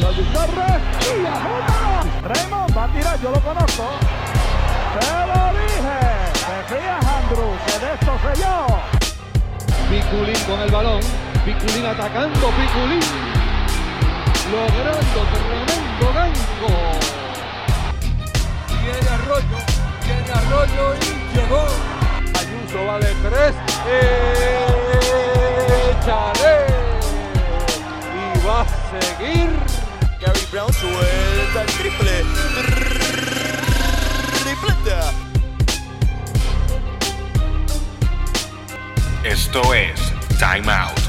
Jordi Torres y. Raymond va a tirar, yo lo conozco. Te lo dije. Te fías, Andrew, que de esto sé yo. Piculín con el balón. Piculín atacando. Piculín logrando tremendo gancho. Tiene Arroyo. Tiene Arroyo y llegó. Ayuso va de tres. Échale. Y va a seguir. Gary Brown suelta el triple. Tripleta. Esto es Time Out.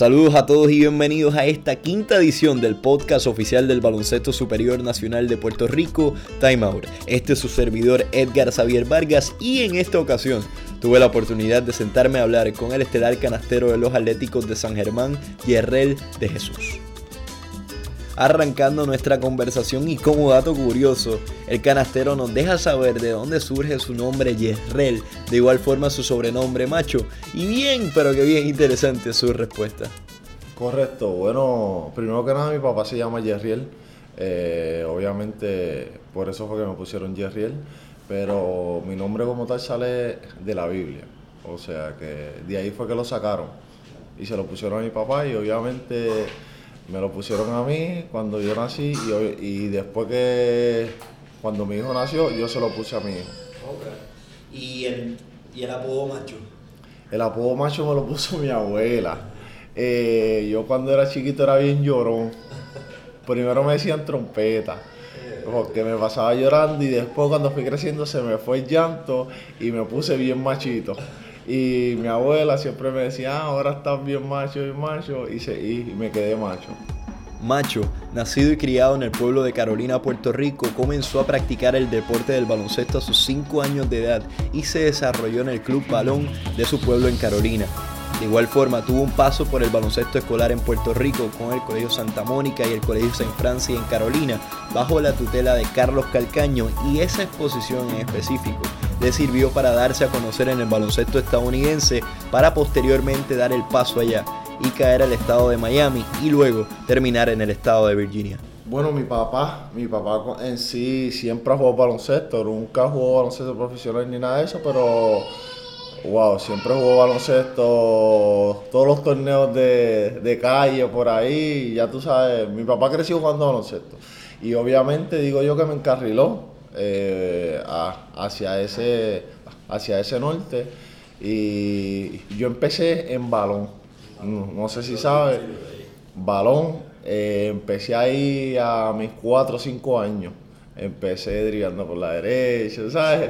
Saludos a todos y bienvenidos a esta quinta edición del podcast oficial del Baloncesto Superior Nacional de Puerto Rico, Time Out. Este es su servidor Edgar Xavier Vargas y en esta ocasión tuve la oportunidad de sentarme a hablar con el estelar canastero de los Atléticos de San Germán, Yerrel de Jesús. Arrancando nuestra conversación y como dato curioso, el canastero nos deja saber de dónde surge su nombre Yerrel, de igual forma su sobrenombre Macho, y bien, pero que bien interesante su respuesta. Correcto, bueno, primero que nada mi papá se llama Yerriel, eh, obviamente por eso fue que me pusieron Yerriel, pero mi nombre como tal sale de la Biblia, o sea que de ahí fue que lo sacaron. Y se lo pusieron a mi papá y obviamente me lo pusieron a mí cuando yo nací y, y después que cuando mi hijo nació yo se lo puse a mi hijo. ¿Y el, y el apodo Macho? El apodo macho me lo puso mi abuela. Eh, yo cuando era chiquito era bien llorón. Primero me decían trompeta, porque me pasaba llorando y después cuando fui creciendo se me fue el llanto y me puse bien machito. Y mi abuela siempre me decía, ah, ahora estás bien macho, bien macho, y, se- y me quedé macho. Macho, nacido y criado en el pueblo de Carolina, Puerto Rico, comenzó a practicar el deporte del baloncesto a sus 5 años de edad y se desarrolló en el club balón de su pueblo en Carolina. De igual forma, tuvo un paso por el baloncesto escolar en Puerto Rico con el Colegio Santa Mónica y el Colegio Saint Francis en Carolina, bajo la tutela de Carlos Calcaño, y esa exposición en específico le sirvió para darse a conocer en el baloncesto estadounidense para posteriormente dar el paso allá y caer al estado de Miami y luego terminar en el estado de Virginia. Bueno, mi papá, mi papá en sí siempre jugado baloncesto, nunca jugó baloncesto profesional ni nada de eso, pero wow, siempre jugó baloncesto, todos los torneos de, de calle por ahí, ya tú sabes, mi papá creció jugando baloncesto. Y obviamente digo yo que me encarriló eh, a- hacia, ese, hacia ese norte. Y yo empecé en balón, no, sé si sabes, balón, eh, empecé ahí a mis 4 o 5 años. Empecé dribando por la derecha, ¿sabes?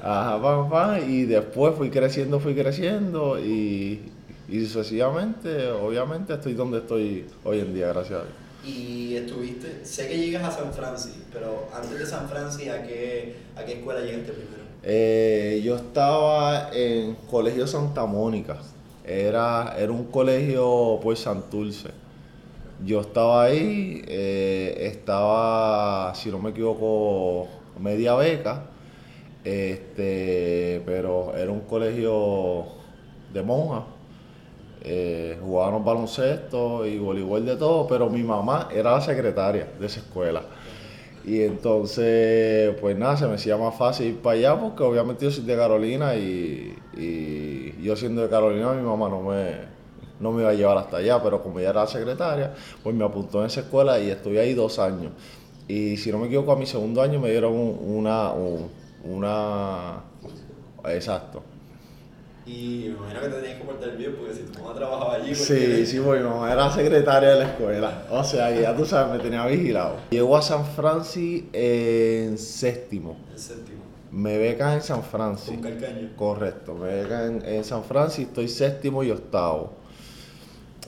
Ajá, pam, pam, y después fui creciendo, fui creciendo y, y sucesivamente, obviamente, estoy donde estoy hoy en día, gracias a Dios. Y estuviste, sé que llegas a San Francisco, pero antes de San Francisco, ¿a qué, a qué escuela llegaste primero? Eh, yo estaba en Colegio Santa Mónica. Era, era un colegio por Santurce. Yo estaba ahí, eh, estaba, si no me equivoco, media beca. Este, pero era un colegio de monjas. Eh, jugábamos baloncesto y voleibol de todo, pero mi mamá era la secretaria de esa escuela. Y entonces, pues nada, se me hacía más fácil ir para allá porque obviamente yo soy de Carolina y, y yo siendo de Carolina mi mamá no me, no me iba a llevar hasta allá, pero como ella era la secretaria, pues me apuntó en esa escuela y estuve ahí dos años. Y si no me equivoco, a mi segundo año me dieron un- una, un- una, exacto. Y me imagino que te tenías que portar bien porque si tu mamá trabajaba allí. Sí, sí, porque mi mamá era secretaria de la escuela. O sea, que ya tú sabes, me tenía vigilado. Llego a San Francis en séptimo. El séptimo. Me becan en San Francis. Con Calcaño. Correcto, me becan en, en San Francis, estoy séptimo y octavo.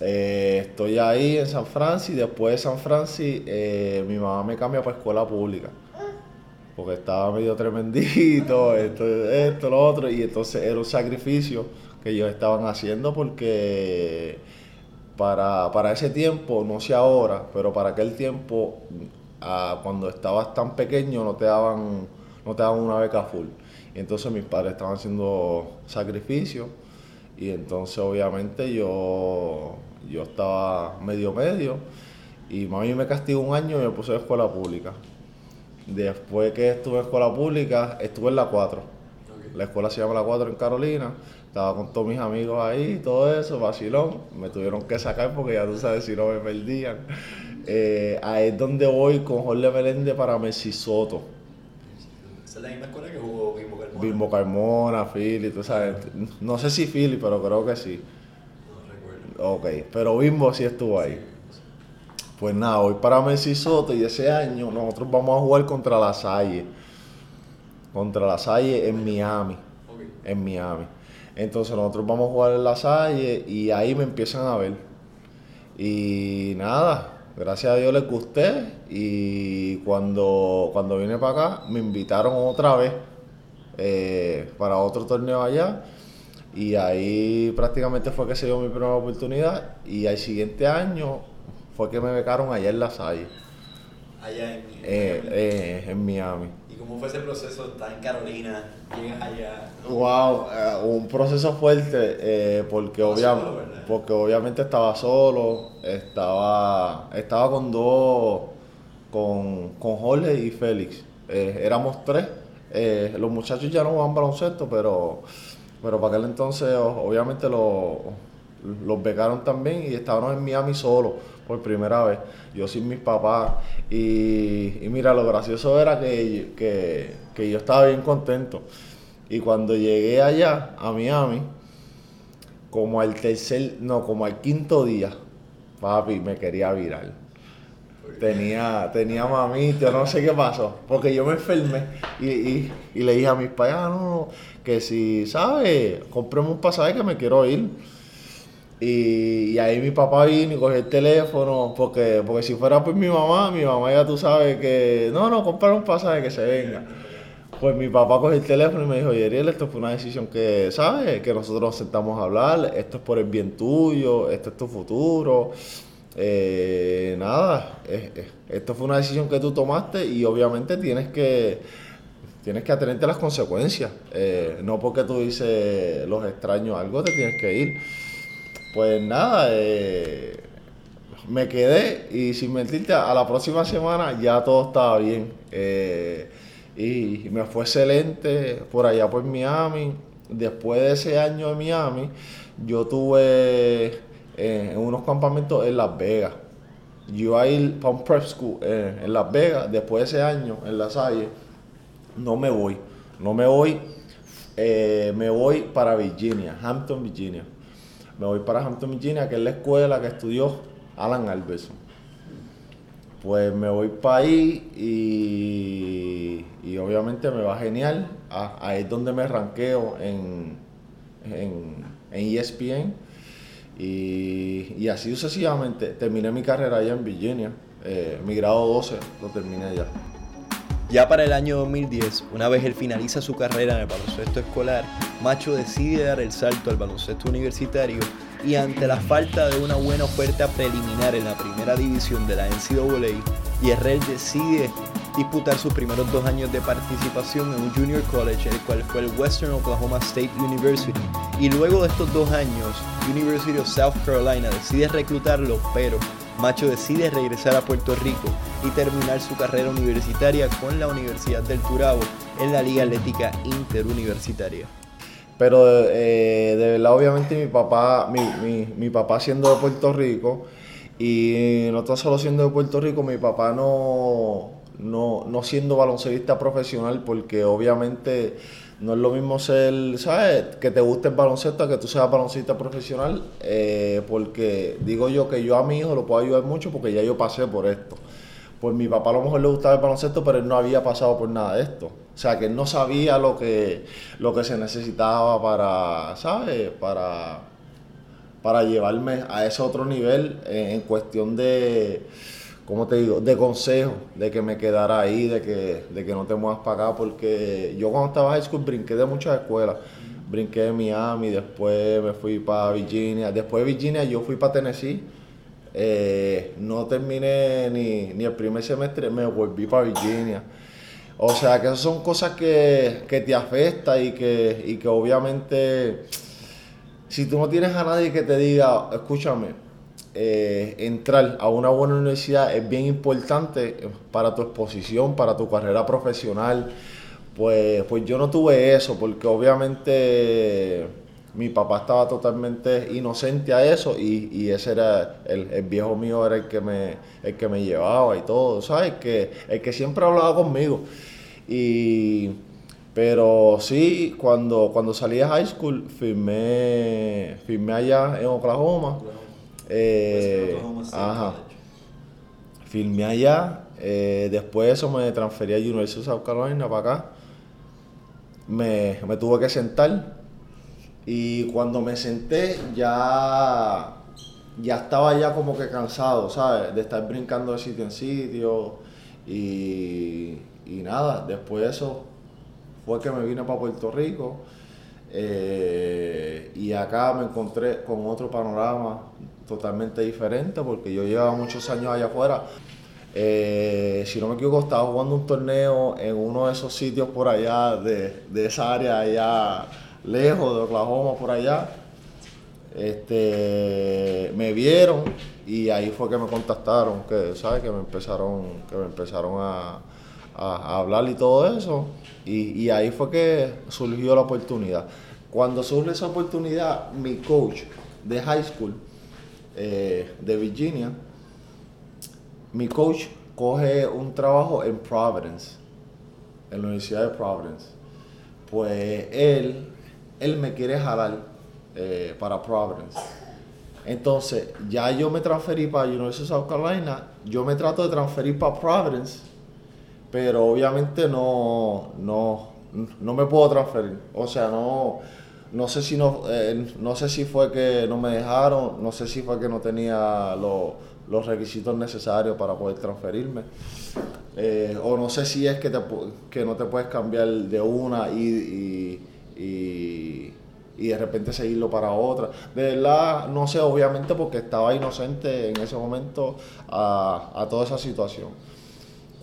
Eh, estoy ahí en San Francis, después de San Francis eh, mi mamá me cambia para escuela pública. Porque estaba medio tremendito, esto, esto, lo otro, y entonces era un sacrificio que ellos estaban haciendo porque para, para ese tiempo, no sé ahora, pero para aquel tiempo, ah, cuando estabas tan pequeño no te daban, no te dan una beca full. Y entonces mis padres estaban haciendo sacrificios y entonces obviamente yo, yo estaba medio medio y mami me castigó un año y me puse en escuela pública. Después que estuve en escuela pública, estuve en la 4. La escuela se llama la 4 en Carolina. Estaba con todos mis amigos ahí, todo eso, vacilón. Me tuvieron que sacar porque ya tú sabes si no me perdían. Eh, ahí es donde voy con Jorge Meléndez para Messi Soto. Esa es la misma escuela que jugó Bimbo Carmona. Philly, tú sabes. No sé si Philly, pero creo que sí. No recuerdo. Ok, pero Bimbo sí estuvo ahí. Pues nada, voy para Messi Soto y ese año nosotros vamos a jugar contra la Salle. Contra la Salle en Miami. En Miami. Entonces nosotros vamos a jugar en la Salle y ahí me empiezan a ver. Y nada, gracias a Dios les gusté y cuando, cuando vine para acá me invitaron otra vez eh, para otro torneo allá y ahí prácticamente fue que se dio mi primera oportunidad y al siguiente año fue que me becaron allá en la Salle, Allá en, eh, eh, en Miami. ¿Y cómo fue ese proceso? Estás en Carolina, llegas allá. Wow, un proceso fuerte eh, porque, Estaba obvia- solo, ¿verdad? porque obviamente estaba solo, estaba, estaba con dos, con, con Jorge y Félix. Éramos tres. Eh, los muchachos ya no jugaban baloncesto, pero, pero para aquel entonces obviamente lo- los becaron también y estábamos en Miami solo por primera vez. Yo sin mis papás. Y, y mira, lo gracioso era que, que, que yo estaba bien contento. Y cuando llegué allá, a Miami, como al tercer, no, como al quinto día, papi, me quería virar. Tenía, tenía mamita, no sé qué pasó, porque yo me enfermé y, y- le dije a mis padres, "Ah, no, que si, ¿sabes? Compremos un pasaje que me quiero ir. Y, ahí mi papá vino y cogió el teléfono, porque, porque si fuera por mi mamá, mi mamá ya tú sabes que, no, no, comprar un pasaje que se venga. Pues mi papá cogió el teléfono y me dijo, Yeriel, esto fue una decisión que, ¿sabes? Que nosotros nos sentamos a hablar, esto es por el bien tuyo, esto es tu futuro. Eh, nada, eh, eh, esto fue una decisión que tú tomaste y obviamente tienes que, tienes que atenerte a las consecuencias. Eh, no porque tú dices los extraños algo, te tienes que ir. Pues nada, eh, me quedé y sin mentirte, a la próxima semana ya todo estaba bien. Y me fue excelente por allá por Miami. Después de ese año en Miami, yo tuve en unos campamentos en Las Vegas. Yo iba a ir para un prep school eh, en Las Vegas. Después de ese año en La Salle, no me voy. No me voy. eh, me voy para Virginia, Hampton, Virginia. Me voy para Hampton, Virginia, que es la escuela que estudió Alan Alverson. Pues me voy para ahí y, y obviamente me va genial. Ah, Ahí es donde me ranqueo en, en, en ESPN. Y, así sucesivamente. Terminé mi carrera allá en Virginia. Eh, mi grado 12 lo terminé allá. Ya para el año 2010, una vez él finaliza su carrera en el baloncesto escolar, Macho decide dar el salto al baloncesto universitario y ante la falta de una buena oferta preliminar en la primera división de la NCAA, Yerrel decide disputar sus primeros dos años de participación en un junior college, el cual fue el Western Oklahoma State University. Y luego de estos dos años, University of South Carolina decide reclutarlo, pero Macho decide regresar a Puerto Rico y terminar su carrera universitaria con la Universidad del Turabo en la Liga Atlética Interuniversitaria. Pero eh, de verdad, obviamente, mi papá, mi, mi, mi papá siendo de Puerto Rico, y no tan solo siendo de Puerto Rico, mi papá no, no, no siendo baloncelista profesional, porque obviamente no es lo mismo ser, ¿sabes? Que te guste el baloncesto a que tú seas baloncista profesional, eh, porque digo yo que yo a mi hijo lo puedo ayudar mucho porque ya yo pasé por esto. Pues mi papá a lo mejor le gustaba el baloncesto, pero él no había pasado por nada de esto. O sea, que él no sabía lo que, lo que se necesitaba para, ¿sabes? Para, para llevarme a ese otro nivel en, en cuestión de, ¿cómo te digo? De consejo, de que me quedara ahí, de que, de que no te muevas para acá, porque yo cuando estaba en high school brinqué de muchas escuelas. Brinqué de Miami, después me fui para Virginia, después de Virginia yo fui para Tennessee. Eh, no terminé ni, ni el primer semestre, me volví para Virginia. O sea, que esas son cosas que, que te afectan y que, y que obviamente, si tú no tienes a nadie que te diga, escúchame, eh, entrar a una buena universidad es bien importante para tu exposición, para tu carrera profesional. Pues, pues yo no tuve eso, porque obviamente mi papá estaba totalmente inocente a eso y, y ese era el, el, viejo mío era el que me el que me llevaba y todo sabes que el que siempre hablaba conmigo. Y pero sí cuando cuando salí de high school firmé firmé allá en Oklahoma eh, ajá firmé allá eh, después de eso me transferí a University of South Carolina para acá me, me tuve que sentar y cuando me senté ya, ya estaba ya como que cansado, ¿sabes? De estar brincando de sitio en sitio. Y, y nada, después de eso fue que me vine para Puerto Rico. Eh, y acá me encontré con otro panorama totalmente diferente porque yo llevaba muchos años allá afuera. Eh, si no me equivoco, estaba jugando un torneo en uno de esos sitios por allá, de, de esa área allá lejos de Oklahoma por allá. Este, me vieron y ahí fue que me contactaron, que sabes que me empezaron, que me empezaron a, a, hablar y todo eso. Y, y, ahí fue que surgió la oportunidad. Cuando surge esa oportunidad, mi coach de high school eh, de Virginia, mi coach coge un trabajo en Providence, en la Universidad de Providence. Pues él él me quiere jalar eh, para Providence. Entonces, ya yo me transferí para University of South Carolina, yo me trato de transferir para Providence, pero obviamente no, no, no me puedo transferir. O sea, no, no sé si no, eh, no sé si fue que no me dejaron, no sé si fue que no tenía los requisitos necesarios para poder transferirme. Eh, o no sé si es que, te, que no te puedes cambiar de una y y, de repente seguirlo para otra. De verdad, no sé, obviamente porque estaba inocente en ese momento a, toda esa situación.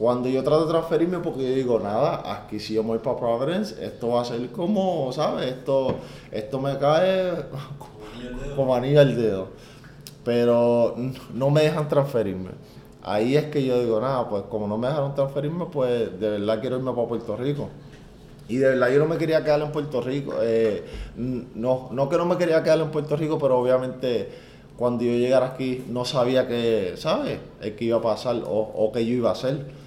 Cuando yo trato de transferirme, porque yo digo, nada, aquí si yo voy para Providence, esto va a ser como, ¿sabes? Esto, esto me cae como anillo al dedo. Pero no me dejan transferirme. Ahí es que yo digo, nada, pues como no me dejaron transferirme, pues de verdad quiero irme para Puerto Rico. Y de verdad yo no me quería quedar en Puerto Rico. Eh, no, no que no me quería quedar en Puerto Rico, pero obviamente cuando yo llegara aquí no sabía que, ¿sabes? qué iba a pasar o, o qué yo iba a hacer.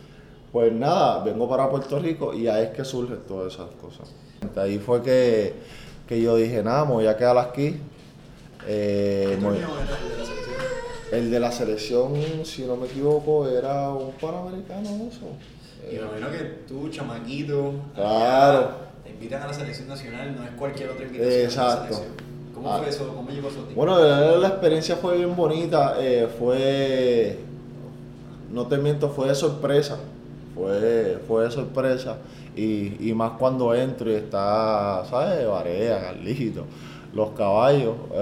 Pues nada, vengo para Puerto Rico y ahí es que surgen todas esas cosas. Ahí fue que, que yo dije, nada, me voy a quedar aquí. Eh, el de la selección, si no me equivoco, era un panamericano eso. Y lo menos que tú, chamaquito, claro. te invitan a la selección nacional, no es cualquier otra invitación. Exacto. ¿Cómo fue ah. eso? ¿Cómo llegó eso a ti? Bueno, la experiencia fue bien bonita, eh, fue, no te miento, fue de sorpresa, fue, fue de sorpresa. Y, y más cuando entro y está, ¿sabes? Varea, Carlito, los caballos. Eh,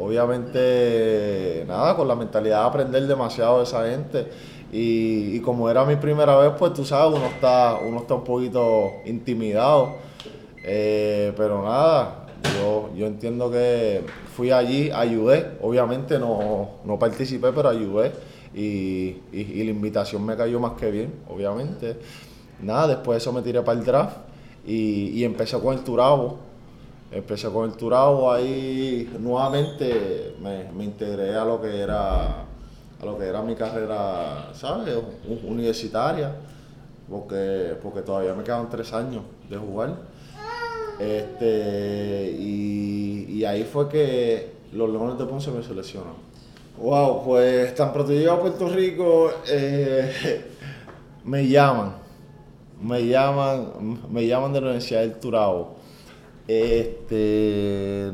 obviamente, nada, con la mentalidad de aprender demasiado de esa gente. Y, como era mi primera vez, pues tú sabes, uno está, uno está un poquito intimidado. Eh, pero nada, yo, yo entiendo que fui allí, ayudé. Obviamente no, no participé, pero ayudé. Y, y, la invitación me cayó más que bien, obviamente. Nada, después de eso me tiré para el draft y, y empecé con el Turabo. Empecé con el Turabo, ahí nuevamente me, me integré a lo que era lo que era mi carrera, ¿sabes? Universitaria, porque, porque todavía me quedan tres años de jugar. Este, y, ahí fue que los Leones de Ponce me seleccionaron. Wow, pues tan pronto llego a Puerto Rico, eh, me llaman, me llaman, me llaman de la Universidad del Turabo. Este,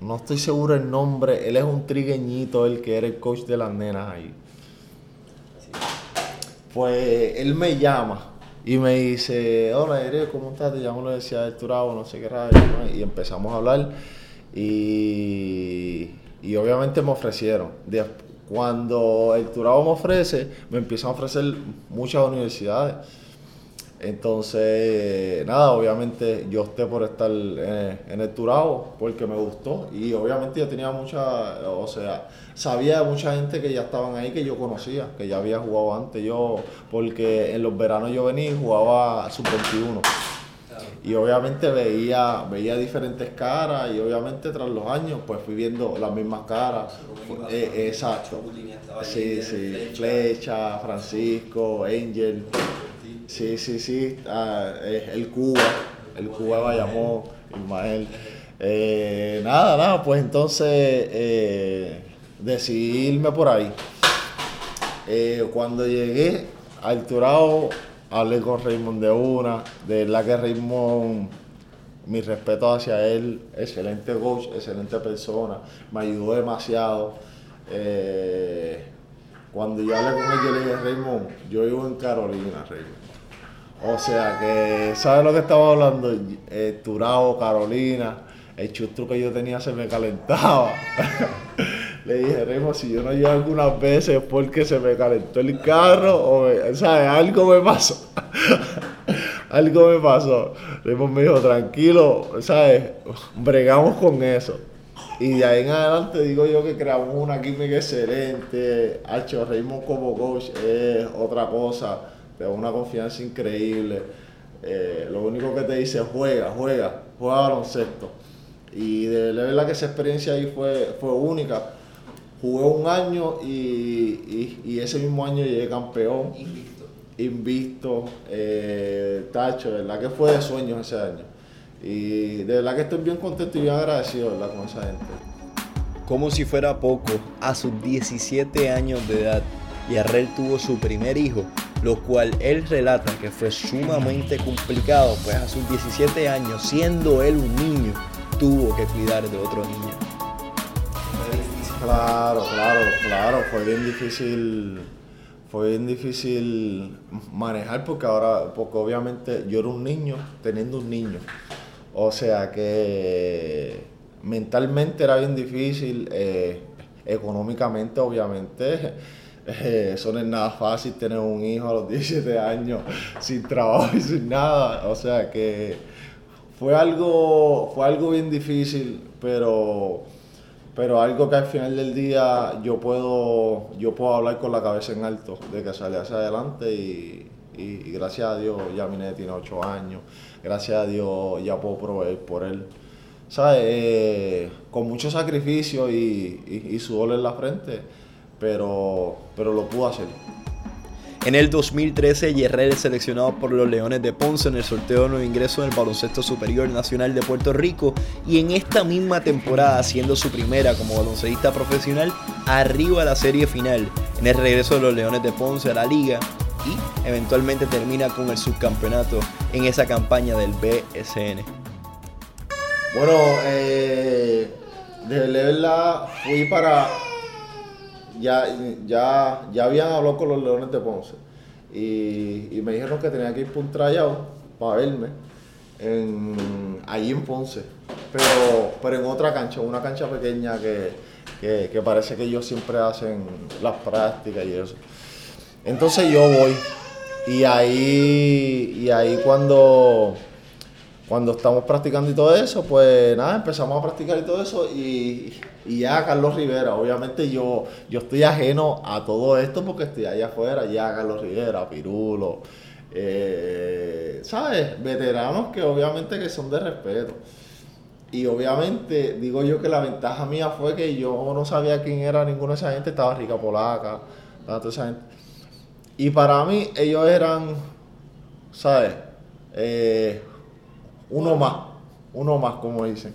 no estoy seguro el nombre, él es un trigueñito, el que era el coach de las nenas ahí. Pues él me llama y me dice, hola Ere, ¿cómo estás? Te llamo la Universidad del Turabo, no sé qué radio, y empezamos a hablar y, y obviamente me ofrecieron. cuando el Turabo me ofrece, me empiezan a ofrecer muchas universidades. Entonces, nada, obviamente yo opté por estar en, en el Turabo porque me gustó y obviamente yo tenía mucha, o sea, sabía de mucha gente que ya estaban ahí que yo conocía, que ya había jugado antes yo, porque en los veranos yo venía y jugaba sub-21 y obviamente veía, veía diferentes caras y obviamente tras los años pues fui viendo las mismas caras. Eh, exacto. Sí, sí, Flecha, Francisco, Angel. Sí, sí, sí. Ah, eh, el Cuba, el Cuba de Bayamón, Ismael. Eh, nada, nada, pues entonces eh, decidí irme por ahí. cuando llegué al Turao hablé con Raymond de una, de la que Raymond, mi respeto hacia él, excelente coach, excelente persona, me ayudó demasiado. Eh, cuando yo hablé con él, yo le dije, Raymond, yo vivo en Carolina, Raymond. O sea que, ¿sabes lo que estaba hablando? Eh, Turao, Carolina, el chustro que yo tenía se me calentaba. Le dije, Remo, si yo no llego algunas veces es porque se me calentó el carro o, ¿sabes? Algo me pasó. Algo me pasó. Remo me dijo, tranquilo, ¿sabes? Bregamos con eso. Y de ahí en adelante digo yo que creamos una química excelente. Hacho, Raymond como coach es otra cosa. Te da una confianza increíble. Eh, lo único que te dice juega, juega, juega baloncesto. Y de verdad que esa experiencia ahí fue, fue única Jugué un año y, ese mismo año llegué campeón. Invicto. Invicto. Eh, tacho, de verdad que fue de sueños ese año. Y de verdad que estoy bien contento y bien agradecido con esa gente. Como si fuera poco, a sus 17 años de edad, Yarrel tuvo su primer hijo, lo cual él relata que fue sumamente complicado, pues a sus 17 años, siendo él un niño, tuvo que cuidar de otro niño. Claro, claro, claro, fue bien difícil, fue bien difícil manejar porque ahora, porque obviamente yo era un niño teniendo un niño. O sea que mentalmente era bien difícil, eh, económicamente obviamente. Eh, eso no es nada fácil tener un hijo a los 17 años sin trabajo y sin nada. O sea que fue algo, fue algo bien difícil, pero pero algo que al final del día yo puedo, yo puedo hablar con la cabeza en alto, de que sale hacia adelante y, gracias a Dios ya mi nene tiene 8 años, gracias a Dios ya puedo proveer por él. ¿Sabes? Eh, con mucho sacrificio y, y, sudor en la frente, pero, pero lo pudo hacer. En el 2013, Yerrel es seleccionado por los Leones de Ponce en el sorteo de nuevo ingreso en el Baloncesto Superior Nacional de Puerto Rico y en esta misma temporada, siendo su primera como baloncestista profesional, arriba a la serie final en el regreso de los Leones de Ponce a la liga y eventualmente termina con el subcampeonato en esa campaña del BSN. Bueno, eh, de verdad fui para ya, ya, ya habían hablado con los Leones de Ponce y, me dijeron que tenía que ir por un tryout para verme allí en Ponce, pero, pero en otra cancha, una cancha pequeña que, parece que ellos siempre hacen las prácticas y eso. Entonces yo voy y ahí, y ahí cuando cuando estamos practicando y todo eso, pues nada, empezamos a practicar y todo eso y, ya Carlos Rivera, obviamente yo, yo estoy ajeno a todo esto porque estoy allá afuera, ya Carlos Rivera, Pirulo, eh, ¿sabes? Veteranos que obviamente que son de respeto. Y obviamente digo yo que la ventaja mía fue que yo no sabía quién era ninguno de esa gente, estaba Rica Polaca, toda esa gente. Y para mí ellos eran, ¿sabes? Eh, uno más, uno más, como dicen.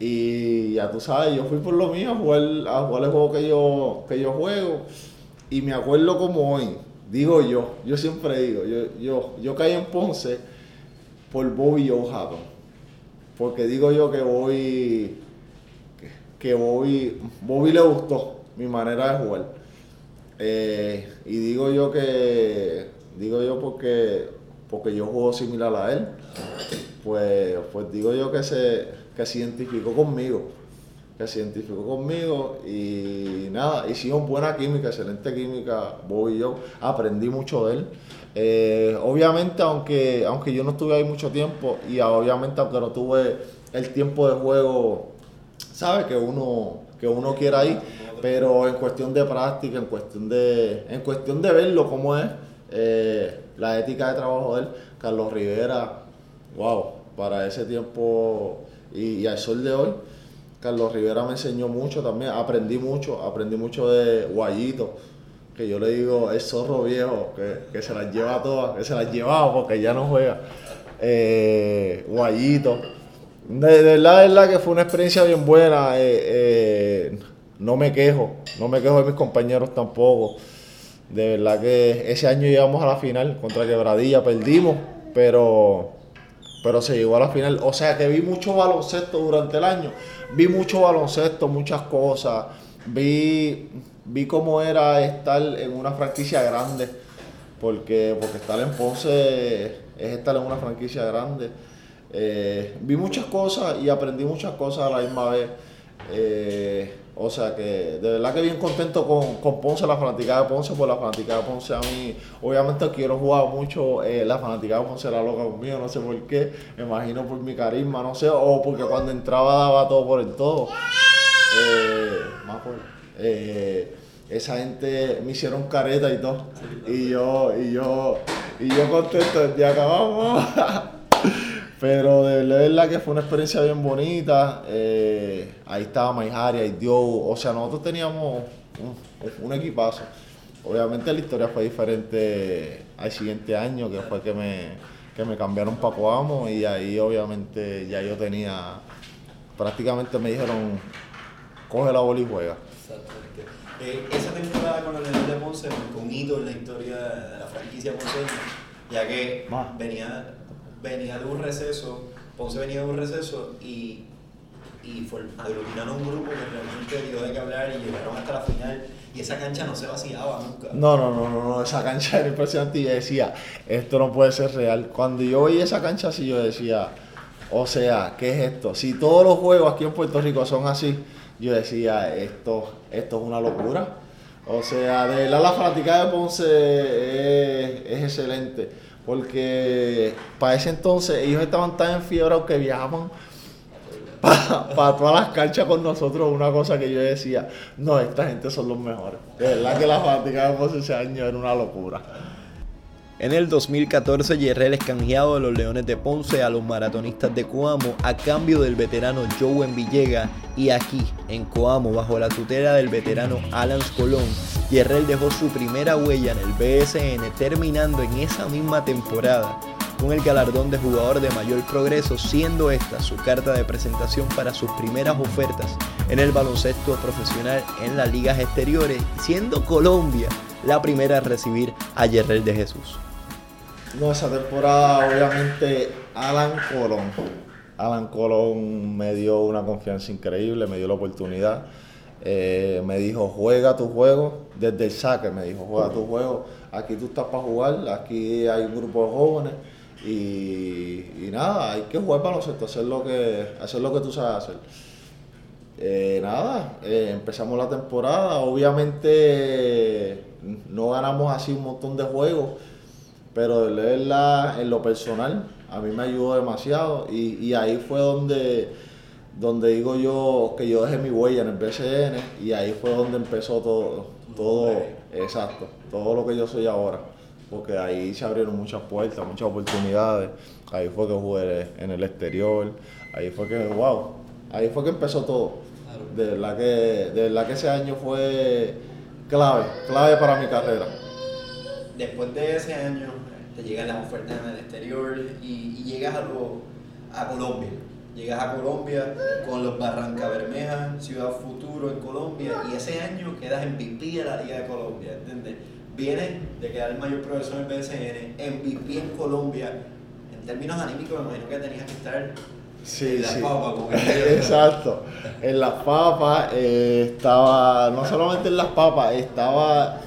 Y ya tú sabes, yo fui por lo mío a jugar, a jugar el juego que yo, que yo juego. Y me acuerdo como hoy, digo yo, yo siempre digo, yo, yo, yo caí en Ponce por Bobby Joe Porque digo yo que voy, que Bobby, Bobby le gustó mi manera de jugar. Eh, y digo yo que, digo yo porque, porque yo juego similar a él pues, pues digo yo que se, que se identificó conmigo, que se identificó conmigo y nada, hicimos buena química, excelente química, Bob y yo, aprendí mucho de él, Eh, obviamente, aunque, aunque yo no estuve ahí mucho tiempo y obviamente aunque no tuve el tiempo de juego, sabe que uno que uno quiera ir, pero en cuestión de práctica, en cuestión de en cuestión de verlo cómo es eh, la ética de trabajo de él, Carlos Rivera, wow, para ese tiempo y, al sol de hoy. Carlos Rivera me enseñó mucho también, aprendí mucho, aprendí mucho de Guayito, que yo le digo, es zorro viejo, que, se las lleva todas, que se las llevaba porque ya no juega. Eh, Guayito. De, verdad, de verdad que fue una experiencia bien buena. Eh, eh, no me quejo, no me quejo de mis compañeros tampoco. De verdad que ese año llegamos a la final contra Quebradilla, perdimos, pero, pero se llegó a la final. O sea que vi mucho baloncesto durante el año, vi mucho baloncesto, muchas cosas, vi, vi cómo era estar en una franquicia grande, porque, porque estar en Ponce es estar en una franquicia grande. Eh, vi muchas cosas y aprendí muchas cosas a la misma vez. Eh, o sea que de verdad que bien contento con, con Ponce, la fanaticada de Ponce, por la fanaticada de Ponce a mí, obviamente quiero jugar mucho, eh, la fanaticada de Ponce la loca conmigo, no sé por qué, me imagino por mi carisma, no sé, o porque cuando entraba daba todo por el todo. más por, esa gente me hicieron careta y todo, y yo, y yo, y yo contento, ya acabamos. Pero de verdad que fue una experiencia bien bonita. Eh, ahí estaba Maijaria y Dio. O sea, nosotros teníamos un, equipazo. Obviamente la historia fue diferente al siguiente año, que fue que me, que me cambiaron para Coamo y ahí obviamente ya yo tenía, prácticamente me dijeron, coge la bola y juega. Exactamente. Eh, esa temporada con el de Ponce fue un hito en la historia de la franquicia Ponce, ya que venía venía de un receso, Ponce venía de un receso y, y aglutinaron un grupo que realmente dio de qué hablar y llegaron hasta la final. Y esa cancha no se vaciaba nunca. No, no, no, no, no, esa cancha era impresionante y yo decía, esto no puede ser real. Cuando yo veía esa cancha así, yo decía, o sea, ¿qué es esto? Si todos los juegos aquí en Puerto Rico son así, yo decía, esto, esto es una locura. O sea, de la, la fanática de Ponce es, es excelente porque para ese entonces ellos estaban tan enfiebrados que viajaban para, todas las canchas con nosotros. Una cosa que yo decía, no, esta gente son los mejores. De verdad que la fanática de ese año era una locura. En el 2014, Yerrel es canjeado de los Leones de Ponce a los maratonistas de Coamo a cambio del veterano Joe Villega y aquí, en Coamo, bajo la tutela del veterano Alan Colón, Yerrel dejó su primera huella en el BSN terminando en esa misma temporada con el galardón de jugador de mayor progreso, siendo esta su carta de presentación para sus primeras ofertas en el baloncesto profesional en las ligas exteriores, siendo Colombia la primera a recibir a Yerrel de Jesús. No, esa temporada obviamente Alan Colón. Alan Colón me dio una confianza increíble, me dio la oportunidad. Eh, me dijo, juega tu juego desde el saque, me dijo, juega tu juego, aquí tú estás para jugar, aquí hay un grupo de jóvenes y, nada, hay que jugar para nosotros, hacer lo que, hacer lo que tú sabes hacer. Eh, nada, eh, empezamos la temporada, obviamente no ganamos así un montón de juegos, pero de leerla en lo personal a mí me ayudó demasiado y, ahí fue donde, donde digo yo que yo dejé mi huella en el BCN y ahí fue donde empezó todo, todo, exacto, todo lo que yo soy ahora, porque ahí se abrieron muchas puertas, muchas oportunidades, ahí fue que jugué en el exterior, ahí fue que, wow, ahí fue que empezó todo. De verdad que, de verdad que ese año fue clave, clave para mi carrera. Después de ese año te llegan las ofertas en el exterior y, llegas a, lo, a Colombia. Llegas a Colombia con los Barranca Bermeja, Ciudad Futuro en Colombia, y ese año quedas en MVP de la Liga de Colombia, ¿entiendes? Vienes de quedar el mayor profesor en BSN, MVP en Colombia. En términos anímicos, me imagino que tenías que estar Sí, en sí. Exacto. En las papas eh, estaba, no solamente en las papas, estaba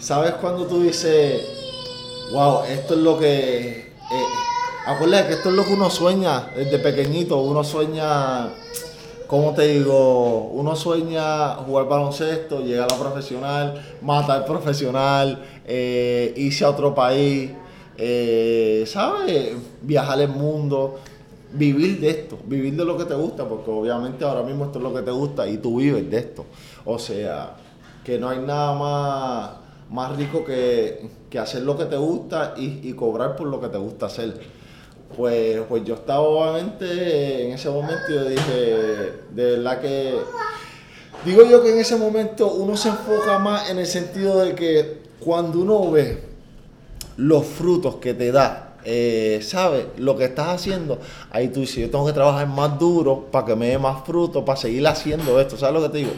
¿Sabes cuando tú dices, wow, esto es lo que... Eh, acuérdate que esto es lo que uno sueña desde pequeñito, uno sueña, ¿cómo te digo? Uno sueña jugar baloncesto, llegar a la profesional, matar profesional, eh, irse a otro país. eh, ¿sabes? Viajar el mundo, vivir de esto, vivir de lo que te gusta, porque obviamente ahora mismo esto es lo que te gusta y tú vives de esto. O sea, que no hay nada más, más rico que, que hacer lo que te gusta y, y cobrar por lo que te gusta hacer. Pues, pues yo estaba obviamente en ese momento yo dije, de verdad que digo yo que en ese momento uno se enfoca más en el sentido de que cuando uno ve los frutos que te da, eh, ¿sabes? Lo que estás haciendo, ahí tú dices, yo tengo que trabajar más duro para que me dé más frutos, para seguir haciendo esto, ¿sabes lo que te digo?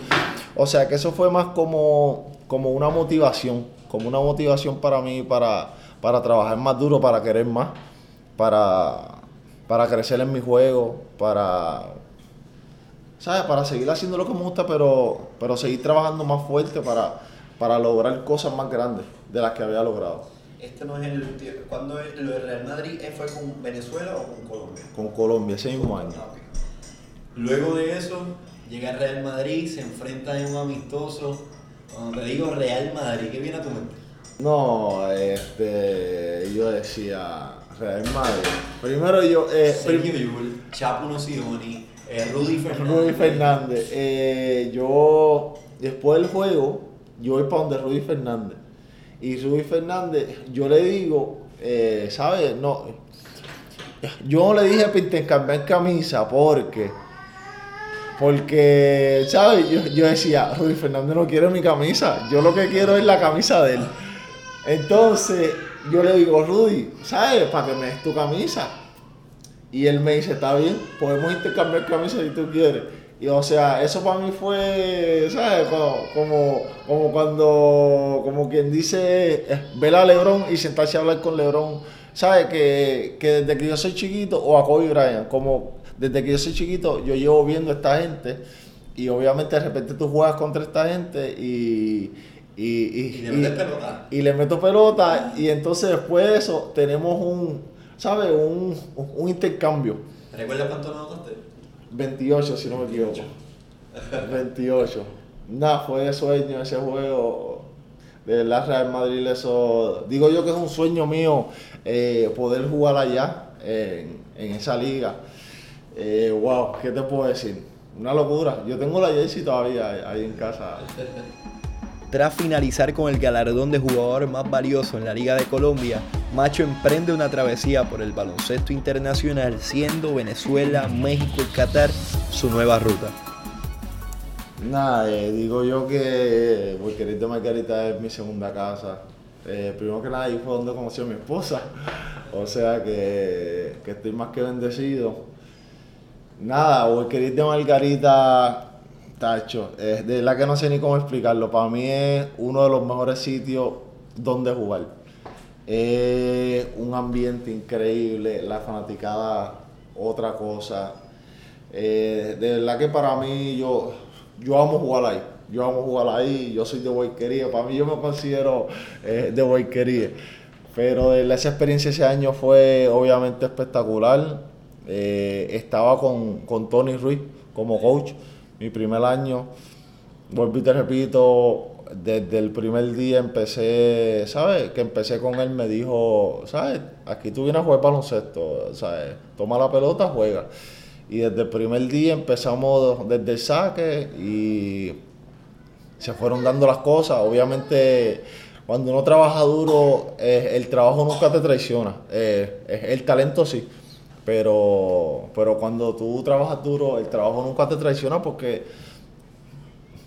O sea que eso fue más como, como una motivación, como una motivación para mí, para, para trabajar más duro, para querer más para, para crecer en mi juego, para, ¿sabes? Para seguir haciendo lo que me gusta, pero, pero seguir trabajando más fuerte para, para lograr cosas más grandes de las que había logrado. Este no es el último. ¿Cuándo es- lo de Real Madrid eh, fue con Venezuela o con Colombia? Con Colombia, ese mismo año. Ah, ok. Luego de eso, llega Real Madrid, se enfrenta en un amistoso. Cuando te digo Real Madrid, ¿qué viene a tu mente? No, este, yo decía, Real Madrid. Primero yo, eh, Sergio Yul, Chapo Nocioni, eh, Rudy Fernández. Rudy Fernández. Eh, yo, después del juego, yo voy para donde Rudy Fernández. Y Rudy Fernández, yo le digo, eh, ¿sabes? No, yo no le dije intercambiar camisa porque, porque, ¿sabes? Yo, yo decía, Rudy Fernández no quiere mi camisa, yo lo que quiero es la camisa de él. Entonces, yo le digo, Rudy, ¿sabes? Para que me des tu camisa. Y él me dice, está bien, podemos intercambiar camisas si tú quieres. Y o sea, eso para mí fue, ¿sabes? Como, como, como cuando, como quien dice, eh, ver a Lebron y sentarse a hablar con Lebron. ¿Sabes? Que, que desde que yo soy chiquito, o a Kobe Bryant, como desde que yo soy chiquito, yo llevo viendo a esta gente y obviamente de repente tú juegas contra esta gente y... Y, y, Y le metes pelota. y le meto pelota y entonces después de eso tenemos un, ¿sabes? Un, un intercambio. ¿Recuerdas cuánto anotaste? 28 si no me equivoco. 28. Nada, fue de sueño ese juego. De verdad Real Madrid eso... Digo yo que es un sueño mío eh, poder jugar allá en, en esa liga. Eh, wow, ¿qué te puedo decir? Una locura. Yo tengo la jersey todavía ahí en casa. Tras finalizar con el galardón de jugador más valioso en la Liga de Colombia, Macho emprende una travesía por el baloncesto internacional, siendo Venezuela, México y Qatar su nueva ruta. Nada, eh, digo yo que Boquerito Margarita es mi segunda casa. Eh, primero que nada, ahí fue donde conocí a mi esposa. O sea que, que estoy más que bendecido. Nada, Boquerito Margarita, tacho, es de la que no sé ni cómo explicarlo. Para mí es uno de los mejores sitios donde jugar. Es un ambiente increíble, la fanaticada, otra cosa. Eh, de verdad que para mí yo, yo amo jugar ahí. Yo amo jugar ahí, yo soy de boiquería. Para mí yo me considero eh, de boiquería. Pero de esa experiencia ese año fue obviamente espectacular. Eh, estaba con, con Tony Ruiz como coach mi primer año. Y te repito, desde el primer día empecé, ¿sabes? Que empecé con él, me dijo, ¿sabes? Aquí tú vienes a jugar baloncesto, ¿sabes? Toma la pelota, juega. Y desde el primer día empezamos desde el saque y se fueron dando las cosas. Obviamente, cuando uno trabaja duro, eh, el trabajo nunca te traiciona. Eh, el talento sí. Pero, pero cuando tú trabajas duro, el trabajo nunca te traiciona porque,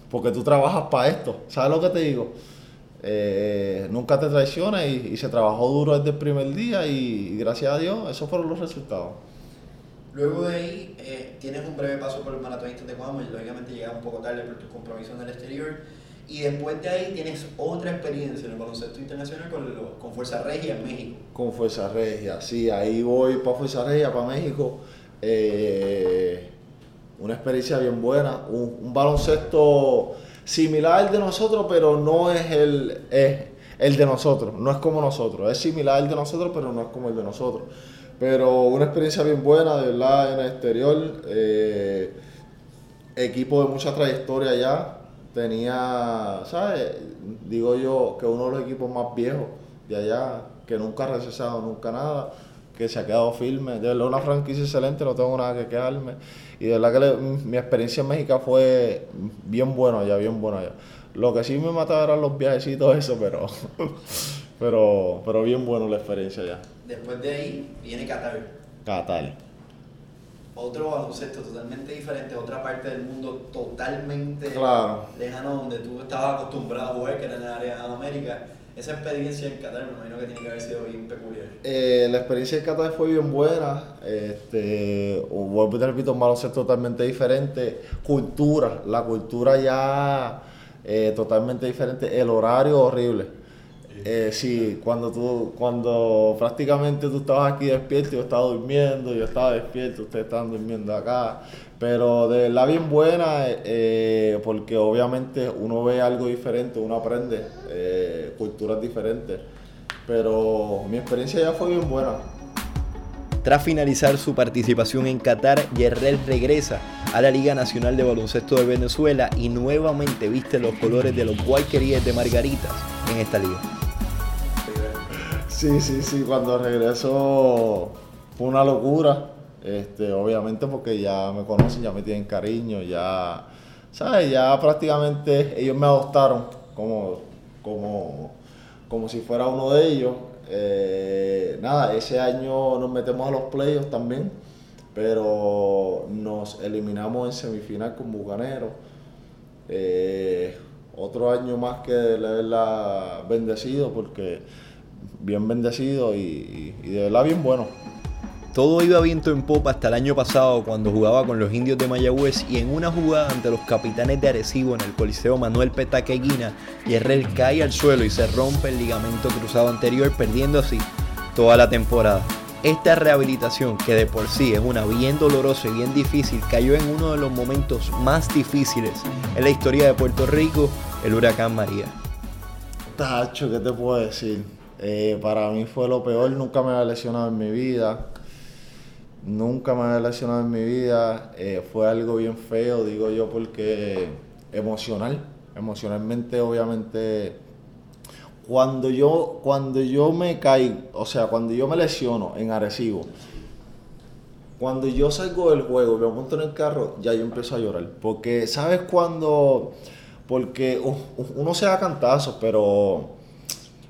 porque tú trabajas para esto. ¿Sabes lo que te digo? Eh, nunca te traiciona y, y se trabajó duro desde el primer día y, gracias a Dios esos fueron los resultados. Luego de ahí, eh, tienes un breve paso por el maratonistas de Guamo y lógicamente llegas un poco tarde por tus compromisos en el exterior. Y después de ahí tienes otra experiencia en el baloncesto internacional con, con Fuerza Regia en México. Con Fuerza Regia, sí, ahí voy para Fuerza Regia, para México. Eh, una experiencia bien buena, un, un baloncesto similar al de nosotros, pero no es el, es el de nosotros, no es como nosotros, es similar al de nosotros, pero no es como el de nosotros. Pero una experiencia bien buena, de verdad, en el exterior. eh, equipo de mucha trayectoria ya. Tenía, ¿sabes? Digo yo que uno de los equipos más viejos de allá, que nunca ha recesado, nunca nada, que se ha quedado firme. De verdad, una franquicia excelente, no tengo nada que quejarme. Y de verdad que le- mi experiencia en México fue bien buena allá, bien buena allá. Lo que sí me mataba eran los viajecitos, eso, pero, pero, pero bien bueno la experiencia allá. Después de ahí viene Qatar. Qatar. Otro baloncesto totalmente diferente, otra parte del mundo totalmente Claro. lejano donde tú estabas acostumbrado a jugar, que era en el área de América. Esa experiencia en Qatar me imagino que tiene que haber sido bien peculiar. Eh, la experiencia de Qatar fue bien buena. Este, vuelvo y te repito, un baloncesto totalmente diferente. Cultura, la cultura ya eh, totalmente diferente. El horario horrible. Eh, sí, cuando tú, cuando prácticamente tú estabas aquí despierto, yo estaba durmiendo, yo estaba despierto, ustedes estaban durmiendo acá. Pero de verdad bien buena, eh, porque obviamente uno ve algo diferente, uno aprende eh, culturas diferentes. Pero mi experiencia ya fue bien buena. Tras finalizar su participación en Qatar, Yerrel regresa a la Liga Nacional de Baloncesto de Venezuela y nuevamente viste los colores de los Guayqueríes de Margaritas en esta liga. Sí, sí, sí, cuando regresó fue una locura. Este, obviamente porque ya me conocen, ya me tienen cariño, ya, ¿sabes? Ya prácticamente ellos me adoptaron como, como, como si fuera uno de ellos. Eh, nada, ese año nos metemos a los playoffs también, pero nos eliminamos en semifinal con Bucanero. Eh, otro año más que de haberla bendecido porque bien bendecido y, y- y de verdad bien bueno. Todo iba viento en popa hasta el año pasado cuando jugaba con los indios de Mayagüez y en una jugada ante los capitanes de Arecibo en el Coliseo Manuel Petaqueguina, Yerrel cae al suelo y se rompe el ligamento cruzado anterior perdiendo así toda la temporada. Esta rehabilitación, que de por sí es una bien dolorosa y bien difícil, cayó en uno de los momentos más difíciles en la historia de Puerto Rico, el huracán María. Tacho, ¿qué te puedo decir? Eh, para mí fue lo peor, nunca me había lesionado en mi vida. Nunca me había lesionado en mi vida. Eh, fue algo bien feo, digo yo, porque emocional. Emocionalmente, obviamente, cuando yo, cuando yo me caigo, o sea, cuando yo me lesiono en Arecibo, cuando yo salgo del juego y me monto en el carro, ya yo empiezo a llorar. Porque, ¿sabes cuando? Porque uh, uh, uno se da cantazos, pero,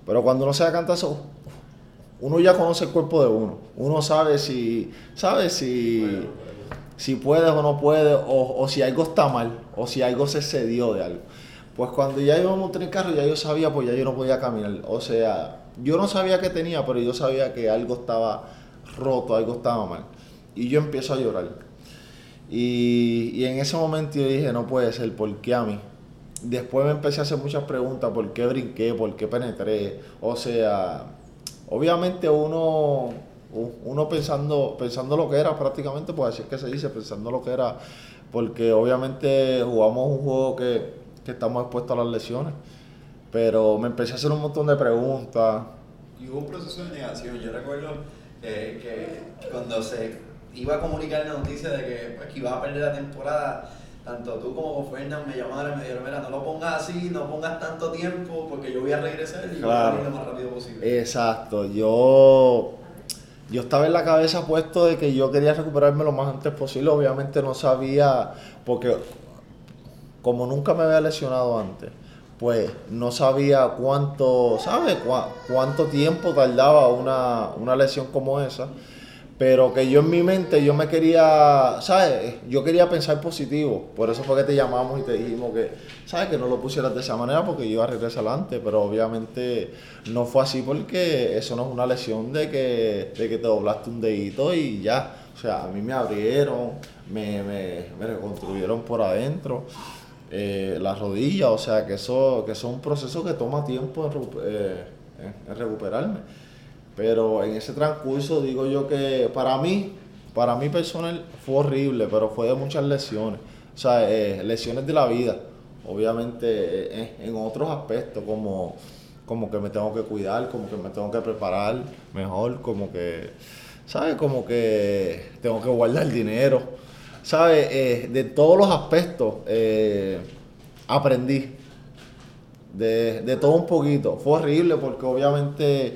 pero cuando uno se da cantazos, uno ya conoce el cuerpo de uno. Uno sabe si, sabe si, si puedes o no puedes, o, si algo está mal, o si algo se cedió de algo. Pues cuando ya yo monté en carro, ya yo sabía, pues ya yo no podía caminar. O sea, yo no sabía qué tenía, pero yo sabía que algo estaba roto, algo estaba mal. Y yo empiezo a llorar. Y, y en ese momento yo dije, no puede ser, ¿por qué a mí? Después me empecé a hacer muchas preguntas, ¿por qué brinqué? ¿Por qué penetré? O sea, obviamente uno, uno pensando, pensando lo que era prácticamente, pues así es que se dice, pensando lo que era, porque obviamente jugamos un juego que, que estamos expuestos a las lesiones. Pero me empecé a hacer un montón de preguntas. Y hubo un proceso de negación. Yo recuerdo eh, que cuando se iba a comunicar la noticia de que, pues, que iba a perder la temporada, tanto tú como Fernan me llamaron y me dijeron, mira, no lo pongas así, no pongas tanto tiempo, porque yo voy a regresar y voy a salir lo más rápido posible. Exacto, yo, yo estaba en la cabeza puesto de que yo quería recuperarme lo más antes posible, obviamente no sabía, porque como nunca me había lesionado antes, pues no sabía cuánto, ¿sabes? Cuá- cuánto tiempo tardaba una, una lesión como esa, pero que yo en mi mente yo me quería, ¿sabes? Yo quería pensar positivo, por eso fue que te llamamos y te dijimos que, ¿sabes? Que no lo pusieras de esa manera porque yo iba a regresar adelante, pero obviamente no fue así porque eso no es una lesión de que, de que te doblaste un dedito y ya, o sea, a mí me abrieron, me, me, me reconstruyeron por adentro. eh, la rodilla, o sea que eso, que eso es un proceso que toma tiempo en, eh, recuperarme. Pero en ese transcurso digo yo que para mí, para mí personal fue horrible, pero fue de muchas lesiones. O sea, eh, lesiones de la vida. Obviamente eh, en otros aspectos como, como que me tengo que cuidar, como que me tengo que preparar mejor, como que, ¿sabes? Como que tengo que guardar dinero. ¿Sabes? Eh, de todos los aspectos eh, aprendí de, de todo un poquito. Fue horrible porque obviamente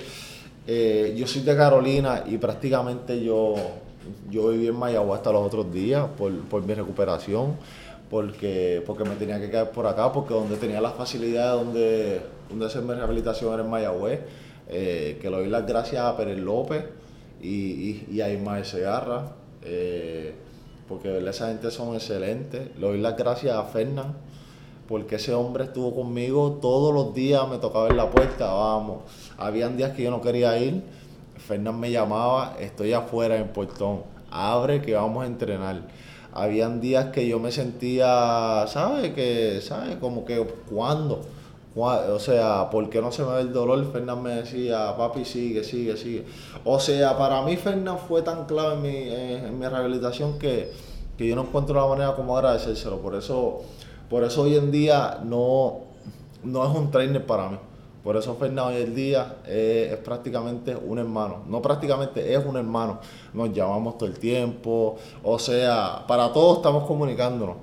eh, yo soy de Carolina y prácticamente yo, yo viví en Mayagüez hasta los otros días por, por mi recuperación, porque, porque me tenía que quedar por acá, porque donde tenía las facilidades donde, donde hacerme rehabilitación era en Mayagüez, eh, que le doy las gracias a Pérez López y, y, y a Ismael Segarra, eh, porque esa gente son excelentes. Le doy las gracias a Fernán, porque ese hombre estuvo conmigo todos los días, me tocaba en la puerta, vamos. Habían días que yo no quería ir, Fernán me llamaba, estoy afuera en Portón, abre que vamos a entrenar. Habían días que yo me sentía, ¿sabes? Que, ¿sabes? Como que, ¿cuándo? ¿Cuá- O sea, ¿por qué no se me ve el dolor? Fernán me decía, papi, sigue, sigue, sigue. O sea, para mí Fernán fue tan clave en mi, en, en mi rehabilitación que, que yo no encuentro la manera como agradecérselo. Por eso, por eso hoy en día no, no es un trainer para mí. Por eso Fernán hoy en día es, es prácticamente un hermano. No prácticamente, es un hermano. Nos llamamos todo el tiempo. O sea, para todos estamos comunicándonos.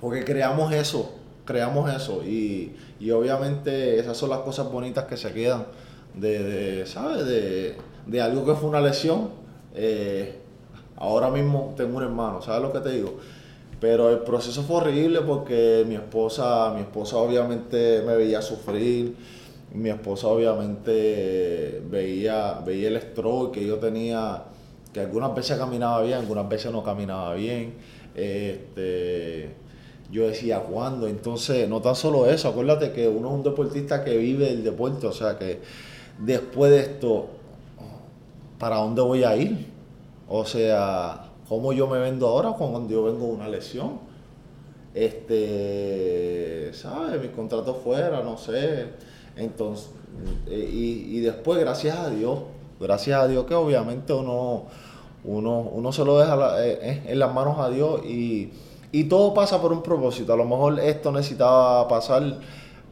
Porque creamos eso, creamos eso. Y, y obviamente esas son las cosas bonitas que se quedan de, de, ¿sabes? De, de algo que fue una lesión. Eh, ahora mismo tengo un hermano, ¿sabes lo que te digo? Pero el proceso fue horrible porque mi esposa, mi esposa obviamente me veía sufrir, mi esposa obviamente veía, veía el stroke que yo tenía, que algunas veces caminaba bien, algunas veces no caminaba bien. Este, yo decía, ¿cuándo? Entonces, no tan solo eso, acuérdate que uno es un deportista que vive el deporte, o sea que después de esto, ¿para dónde voy a ir? O sea, ¿cómo yo me vendo ahora cuando yo vengo de una lesión? Este, ¿sabes? Mi contrato fuera, no sé. Entonces, eh, y, después, gracias a Dios, gracias a Dios que obviamente uno, uno, uno se lo deja eh, eh, en las manos a Dios y, todo pasa por un propósito. A lo mejor esto necesitaba pasar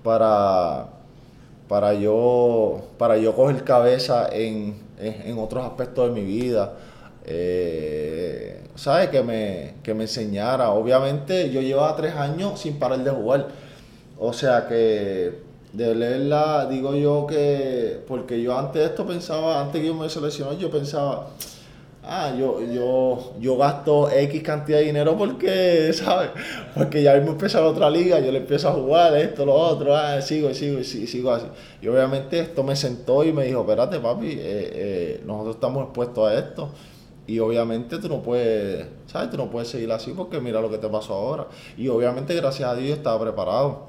para, para yo para yo coger cabeza en- en otros aspectos de mi vida. Eh, ¿Sabes? Que me, que me enseñara. Obviamente yo llevaba tres años sin parar de jugar. O sea que de leerla, digo yo que, porque yo antes de esto pensaba, antes que yo me seleccionó, yo pensaba, ah, yo, yo, yo gasto X cantidad de dinero porque, ¿sabes? Porque ya mismo empieza la otra liga, yo le empiezo a jugar esto, lo otro, ah, sigo, sigo, sigo así. Y obviamente esto me sentó y me dijo, espérate papi, eh, eh, nosotros estamos expuestos a esto. Y obviamente tú no puedes, ¿sabes? Tú no puedes seguir así porque mira lo que te pasó ahora. Y obviamente gracias a Dios estaba preparado.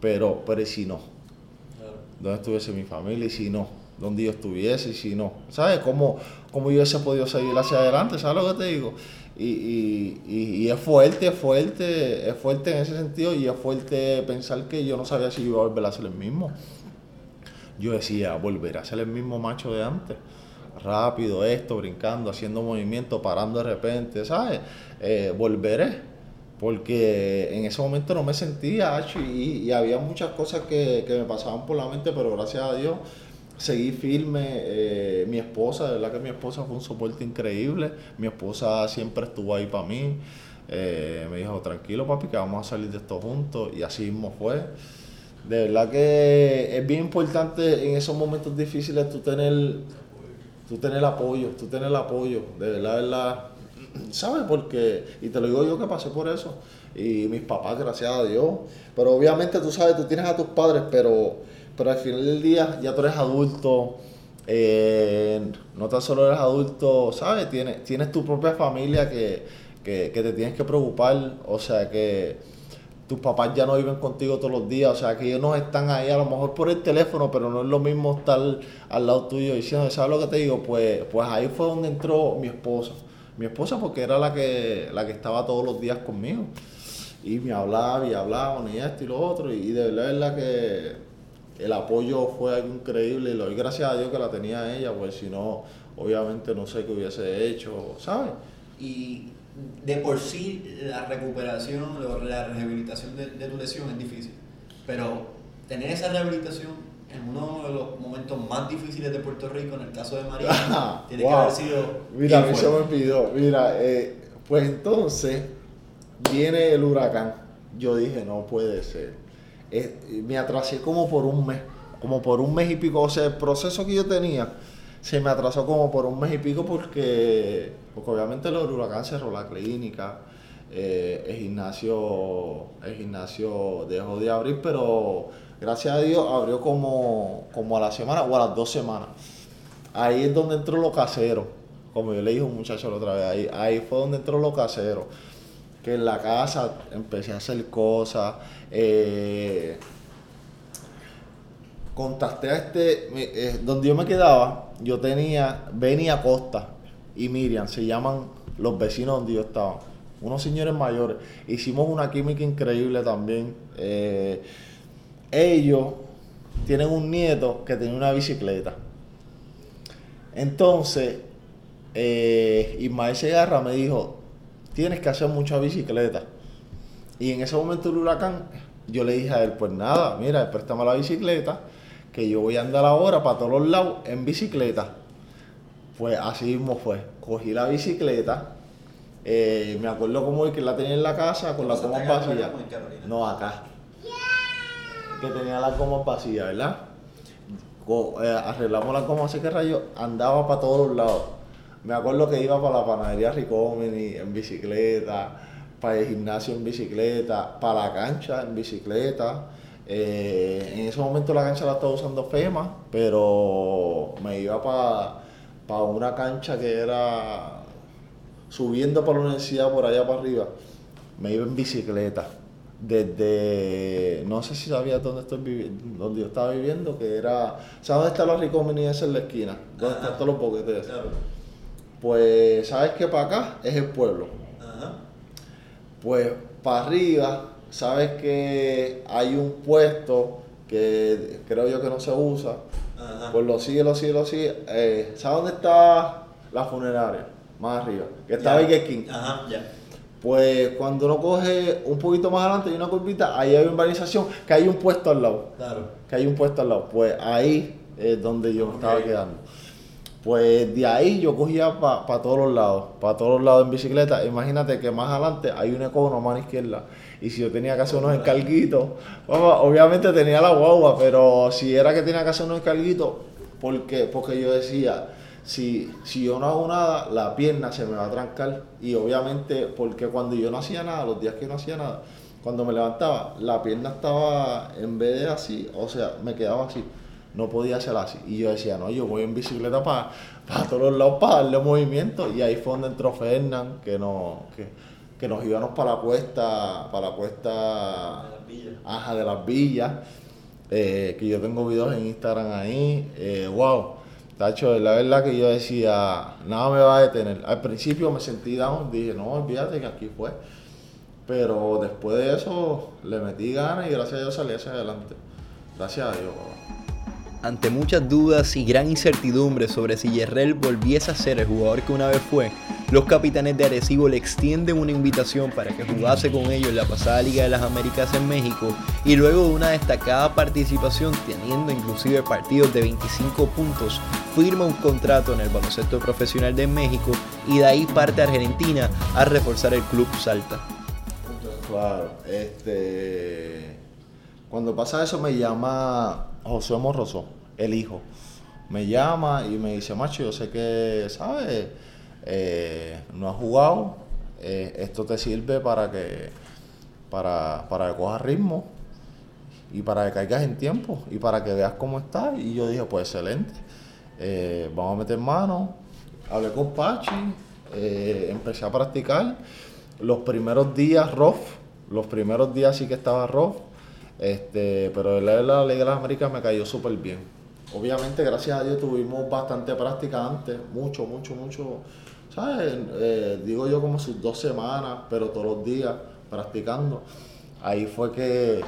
Pero, pero ¿y si no? ¿Dónde estuviese mi familia? ¿Y si no? ¿Dónde yo estuviese? ¿Y si no? ¿Sabes? ¿Cómo, cómo yo hubiese podido seguir hacia adelante? ¿Sabes lo que te digo? Y, y, y, y es fuerte, es fuerte, es fuerte en ese sentido y es fuerte pensar que yo no sabía si iba a volver a ser el mismo. Yo decía, volver a ser el mismo macho de antes. Rápido, esto, brincando, haciendo movimientos, parando de repente, ¿sabes? Eh, volveré. Porque en ese momento no me sentía, y había muchas cosas que, que me pasaban por la mente, pero gracias a Dios seguí firme. eh, mi esposa, de verdad que mi esposa fue un soporte increíble. Mi esposa siempre estuvo ahí para mí. Eh, me dijo, tranquilo papi, que vamos a salir de esto juntos. Y así mismo fue. De verdad que es bien importante en esos momentos difíciles tú tener, tú tener apoyo, tú tener apoyo. De verdad, de verdad. ¿Sabes? Porque, y te lo digo yo que pasé por eso. Y mis papás, gracias a Dios. Pero obviamente tú sabes, tú tienes a tus padres, pero, pero al final del día ya tú eres adulto. eh, no tan solo eres adulto, ¿sabes? Tienes, tienes tu propia familia que, que, que te tienes que preocupar. O sea que tus papás ya no viven contigo todos los días, o sea que ellos no están ahí a lo mejor por el teléfono, pero no es lo mismo estar al lado tuyo diciendo, ¿sabes lo que te digo? Pues, pues ahí fue donde entró mi esposa. Mi esposa porque era la que, la que estaba todos los días conmigo. Y me hablaba y hablaba y esto y lo otro. Y de verdad, verdad que el apoyo fue algo increíble. Y le doy gracias a Dios que la tenía ella, pues si no, obviamente no sé qué hubiese hecho, ¿sabes? Y de por sí la recuperación o la rehabilitación de, de tu lesión es difícil. Pero tener esa rehabilitación en uno de los momentos más difíciles de Puerto Rico, en el caso de María, tiene que haber sido. Mira, a mí se me olvidó. Mira, eh, pues entonces viene el huracán. Yo dije, no puede ser. Eh, me atrasé como por un mes. como por un mes y pico. O sea, el proceso que yo tenía se me atrasó como por un mes y pico porque, porque obviamente el huracán cerró la clínica. eh, el gimnasio el gimnasio dejó de abrir, pero gracias a Dios abrió como, como a la semana o a las dos semanas. Ahí es donde entró lo casero, como yo le dije a un muchacho la otra vez, ahí, ahí fue donde entró lo casero. Que en la casa empecé a hacer cosas. eh, contacté a este, eh, donde yo me quedaba, yo tenía Benny Acosta y Miriam, se llaman los vecinos donde yo estaba, unos señores mayores. Hicimos una química increíble también. eh, ellos tienen un nieto que tenía una bicicleta. Entonces, eh, Ismael Segarra me dijo, tienes que hacer mucha bicicleta. Y en ese momento el huracán, yo le dije a él, pues nada, mira, préstame la bicicleta, que yo voy a andar ahora para todos los lados en bicicleta. Pues así mismo fue. Cogí la bicicleta, eh, me acuerdo como que la tenía en la casa con las ¿Pasaste gomas acá en vacías. Carolina o en Carolina? No, acá. Que tenía las gomas vacías, ¿verdad? Co- eh, arreglamos las gomas así que rayo, andaba para todos los lados. Me acuerdo que iba para la panadería Ricomini en bicicleta, para el gimnasio en bicicleta, para la cancha en bicicleta. Eh, en ese momento la cancha la estaba usando FEMA, pero me iba para una cancha que era subiendo por la universidad por allá para arriba. Me iba en bicicleta. Desde, no sé si sabías dónde estoy viviendo, donde yo estaba viviendo, que era, ¿sabes dónde está la Ricomini esa en la esquina? ¿Dónde están todos los boquetes? Claro. Pues, ¿sabes que para acá es el pueblo? Ajá. Pues para arriba, sabes que hay un puesto que creo yo que no se usa. Ajá. Pues lo sigue, lo sigue, lo sigue. Eh, ¿Sabes dónde está la funeraria? Más arriba. Que está. Burger King. Ajá, ya. Pues cuando uno coge un poquito más adelante hay una curvita, ahí hay una urbanización que hay un puesto al lado. Claro. Que hay un puesto al lado. Pues ahí es donde yo me estaba quedando. Pues de ahí yo cogía para todos los lados, para todos los lados en bicicleta. Imagínate que más adelante hay un econo a mano izquierda. Y si yo tenía que hacer unos encarguitos, obviamente tenía la guagua, pero si era que tenía que hacer unos encarguitos, porque, porque yo decía, si, si yo no hago nada, la pierna se me va a trancar. Y obviamente, porque cuando yo no hacía nada, los días que no hacía nada, cuando me levantaba, la pierna estaba en vez de así, o sea, me quedaba así. No podía hacer así. Y yo decía, no, yo voy en bicicleta para todos los lados para darle movimiento. Y ahí fue donde entró Fernán, que, no, que, que nos íbamos para la cuesta, para la cuesta villas. Ajá, de las villas. eh, que yo tengo videos en Instagram ahí. eh, wow. Tacho, la verdad que yo decía, nada me va a detener. Al principio me sentí down, dije, no, olvídate que aquí fue. Pero después de eso le metí ganas y gracias a Dios salí hacia adelante. Gracias a Dios. Ante muchas dudas y gran incertidumbre sobre si Yerrel volviese a ser el jugador que una vez fue, los capitanes de Arecibo le extienden una invitación para que jugase con ellos en la pasada Liga de las Américas en México y luego de una destacada participación teniendo inclusive partidos de 25 puntos, firma un contrato en el baloncesto profesional de México y de ahí parte a Argentina a reforzar el club Salta. Claro, este. Cuando pasa eso me llama José Morroso, el hijo. Me llama y me dice, macho, yo sé que, ¿sabes? Eh, no has jugado, eh, esto te sirve para que, para, para que cojas ritmo y para que caigas en tiempo y para que veas cómo estás. Y yo dije, pues excelente, eh, vamos a meter mano. Hablé con Pachi, empecé a practicar. Los primeros días rough, los primeros días sí que estaba rough, este, pero de la Liga de las Américas me cayó súper bien. Obviamente, gracias a Dios, tuvimos bastante práctica antes, mucho, mucho, mucho, ¿sabes? Eh, digo yo como sus dos semanas, pero todos los días practicando. Ahí fue que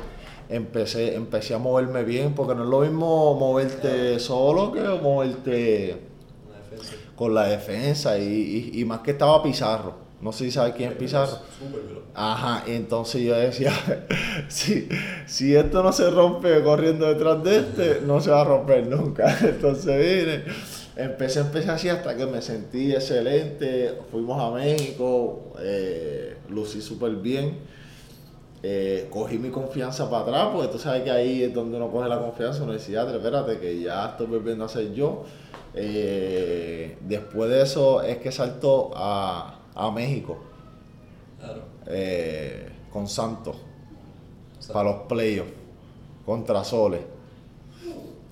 empecé, empecé a moverme bien, porque no es lo mismo moverte solo que moverte defensa. con la defensa y, y- y más que estaba Pizarro. No sé si sabes quién es Pizarro. Ajá, entonces yo decía, si, si esto no se rompe corriendo detrás de este, no se va a romper nunca. Entonces vine, empecé, empecé así hasta que me sentí excelente. Fuimos a México, eh, lucí súper bien. eh, cogí mi confianza para atrás, porque tú sabes que ahí es donde uno coge la confianza, uno decía, "Atre, espérate, que ya estoy volviendo a ser yo. Eh, después de eso es que saltó a, a México Claro. eh, con Santos para los playoffs contra Soles.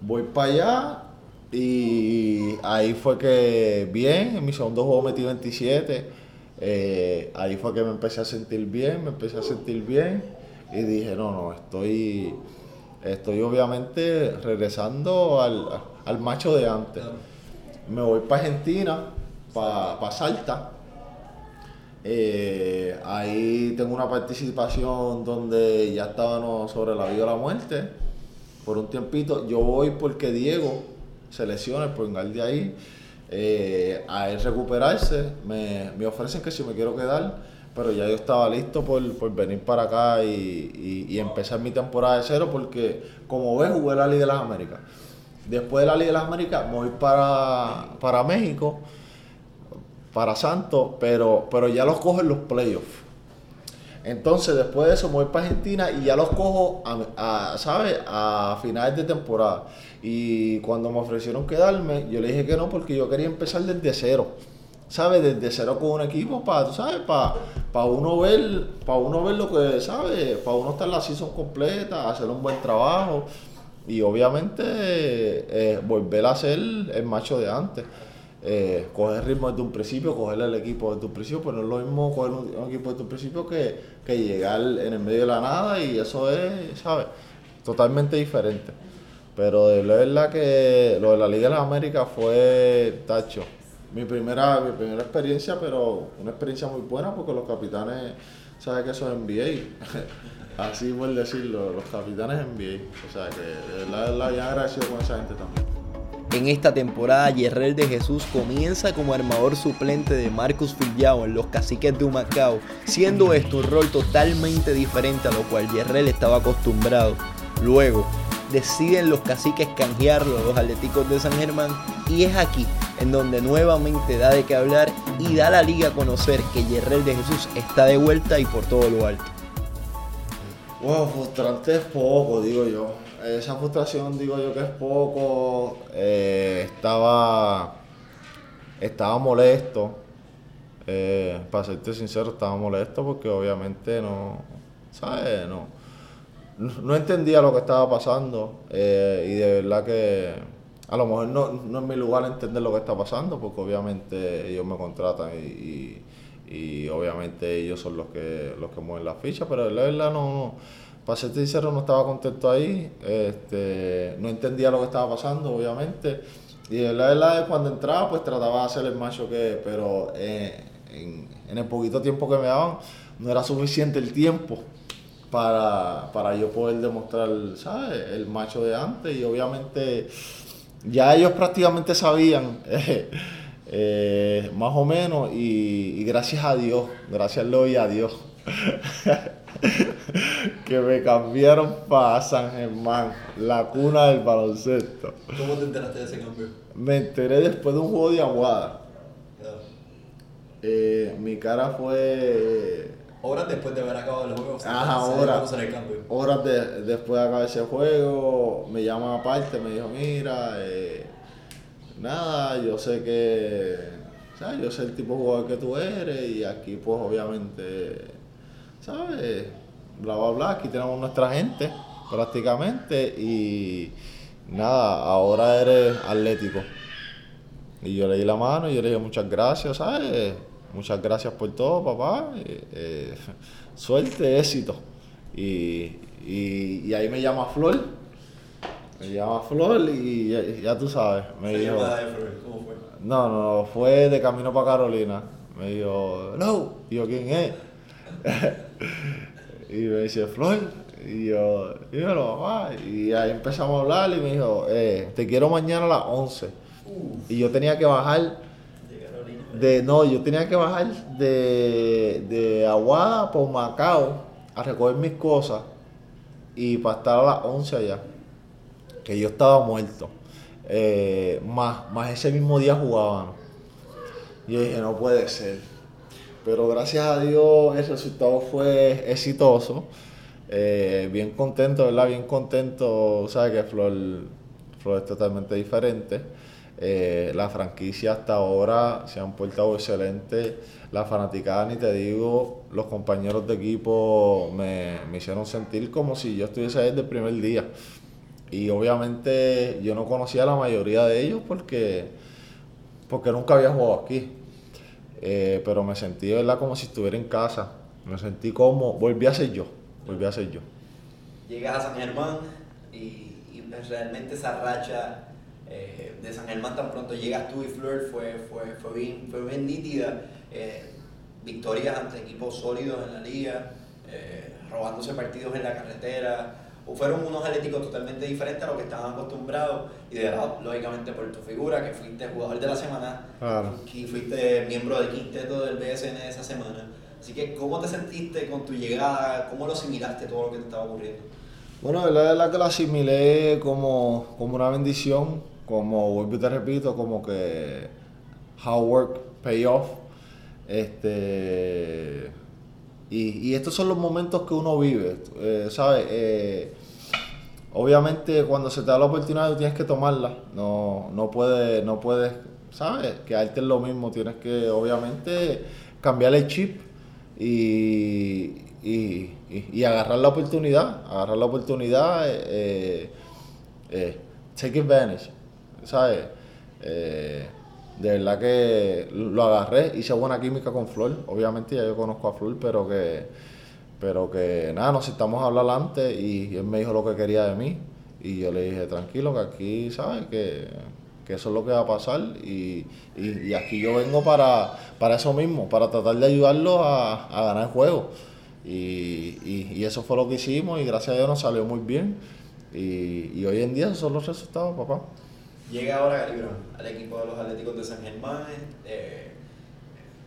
Voy para allá y ahí fue que bien, en mi segundo juego metí 27. eh, ahí fue que me empecé a sentir bien, me empecé a sentir bien y dije, no, no, estoy, estoy obviamente regresando al, al macho de antes. Me voy para Argentina, para Salta. Eh, ahí tengo una participación donde ya estábamos sobre la vida o la muerte por un tiempito. Yo voy porque Diego se lesiona, el pongal de ahí. eh, a él recuperarse, me, me ofrecen que si me quiero quedar, pero ya yo estaba listo por, por venir para acá y, y- empezar mi temporada de cero porque, como ves, jugué la Liga de las Américas. Después de la Liga de las Américas voy para, para México para Santos, pero, pero ya los cojo en los playoffs. Entonces, después de eso, me voy para Argentina y ya los cojo, a, a, ¿sabes? A finales de temporada. Y cuando me ofrecieron quedarme, yo le dije que no porque yo quería empezar desde cero. ¿Sabes? Desde cero con un equipo para, sabes, para, para uno ver, para uno ver lo que, ¿sabes? Para uno estar la season completa, hacer un buen trabajo y obviamente eh, volver a ser el macho de antes. Eh, coger ritmo desde un principio, coger el equipo desde un principio, pero no es lo mismo coger un, equipo desde un principio que, que llegar en el medio de la nada y eso es, ¿sabes? Totalmente diferente. Pero de verdad que lo de la Liga de las Américas fue tacho. Mi primera, mi primera experiencia, pero una experiencia muy buena porque los capitanes, ¿sabes que eso es NBA? Así por decirlo, los capitanes NBA. O sea que de verdad, de verdad, bien agradecido con esa gente también. En esta temporada, Yerrel de Jesús comienza como armador suplente de Marcus Fillao en los Caciques de Humacao, siendo esto un rol totalmente diferente a lo cual Yerrel estaba acostumbrado. Luego, deciden los Caciques canjearlo a los Atléticos de San Germán y es aquí en donde nuevamente da de qué hablar y da la liga a conocer que Yerrel de Jesús está de vuelta y por todo lo alto. Wow, frustrante poco, digo yo. Esa frustración digo yo que es poco. Eh, estaba, estaba molesto. Eh, para serte sincero, estaba molesto porque obviamente no, ¿sabes? No, no, entendía lo que estaba pasando eh, y de verdad que a lo mejor no, no es mi lugar entender lo que está pasando porque obviamente ellos me contratan y, y- obviamente ellos son los que los que mueven la ficha, pero la verdad no para ser sincero no estaba contento ahí, este, no entendía lo que estaba pasando obviamente. Y la verdad cuando entraba pues trataba de hacer el macho que, pero eh, en, en el poquito tiempo que me daban no era suficiente el tiempo para, para yo poder demostrar, ¿sabes? El macho de antes. Y obviamente ya ellos prácticamente sabían, eh, eh, más o menos, y, gracias a Dios, gracias doy a Dios, que me cambiaron para San Germán, la cuna del baloncesto. ¿Cómo te enteraste de ese cambio? Me enteré después de un juego de Aguada. Eh, mi cara fue Horas después de haber acabado el juego, Ajá, cambio. Horas de- después de acabar ese juego, me llaman aparte, me dijo, mira, eh, nada, yo sé que, ¿sabes? Yo sé el tipo de jugador que tú eres y aquí pues obviamente, ¿sabes? Bla, bla, bla, aquí tenemos nuestra gente prácticamente y nada, ahora eres atlético. Y yo le di la mano y yo le dije muchas gracias, ¿sabes? Muchas gracias por todo, papá. Eh, eh, suerte, éxito. Y, y, y ahí me llama Flor. Me llama Flor y ya, ya tú sabes. Me Esa dijo, Flor, ¿Cómo fue? no, no, no, fue de camino para Carolina. Me dijo, no. Y yo, ¿quién es? y me dice, Flor. Y yo, dímelo, papá. Y ahí empezamos a hablar y me dijo, eh, te quiero mañana a las 11. Y yo tenía que bajar De no, yo tenía que bajar de, de Aguada por Macao a recoger mis cosas y para estar a las 11 allá. Que yo estaba muerto. Eh, más, más ese mismo día jugábamos. Y yo dije, no puede ser. Pero gracias a Dios el resultado fue exitoso. Eh, bien contento, ¿verdad? Bien contento, sabes que Flor, Flor es totalmente diferente. Eh, la franquicia hasta ahora se han portado excelente. La fanaticada, ni te digo, los compañeros de equipo me, me hicieron sentir como si yo estuviese ahí desde el primer día. Y obviamente yo no conocía a la mayoría de ellos porque, porque nunca había jugado aquí. Eh, pero me sentí, ¿verdad? Como si estuviera en casa. Me sentí como, volví a ser yo, volví a ser yo. Llegas a San Germán y, pues realmente esa racha eh, de San Germán tan pronto llegas tú y Fleur fue, fue, fue, bien, fue bien nítida. Eh, victorias ante equipos sólidos en la liga, robándose partidos en la carretera. O fueron unos atléticos totalmente diferentes a lo que estaban acostumbrados y de lado, lógicamente por tu figura, que fuiste jugador de la semana, Claro. y fuiste miembro del quinteto del BSN esa semana. Así que, ¿cómo te sentiste con tu llegada? ¿Cómo lo asimilaste todo lo que te estaba ocurriendo? Bueno, la verdad es que lo asimilé como, como una bendición, como, vuelvo y te repito, como que hard work pay off. Este, y, estos son los momentos que uno vive, eh, ¿sabes? Eh, obviamente cuando se te da la oportunidad tú tienes que tomarla, no, no puedes, no puedes, ¿sabes? Quedarte en lo mismo, tienes que obviamente cambiar el chip y, y, y- agarrar la oportunidad, agarrar la oportunidad, eh, eh, take advantage, ¿sabes? De verdad que lo agarré, hice buena química con Flor, obviamente ya yo conozco a Flor, pero que, pero que nada, nos sentamos a hablar antes y él me dijo lo que quería de mí y yo le dije, tranquilo, que aquí, ¿sabes? Que, que eso es lo que va a pasar y, y- aquí yo vengo para, para eso mismo, para tratar de ayudarlo a, a ganar el juego. Y, y- y eso fue lo que hicimos y gracias a Dios nos salió muy bien. Y, y hoy en día esos son los resultados, papá. Llega ahora Gary Brown al equipo de los Atléticos de San Germán. eh,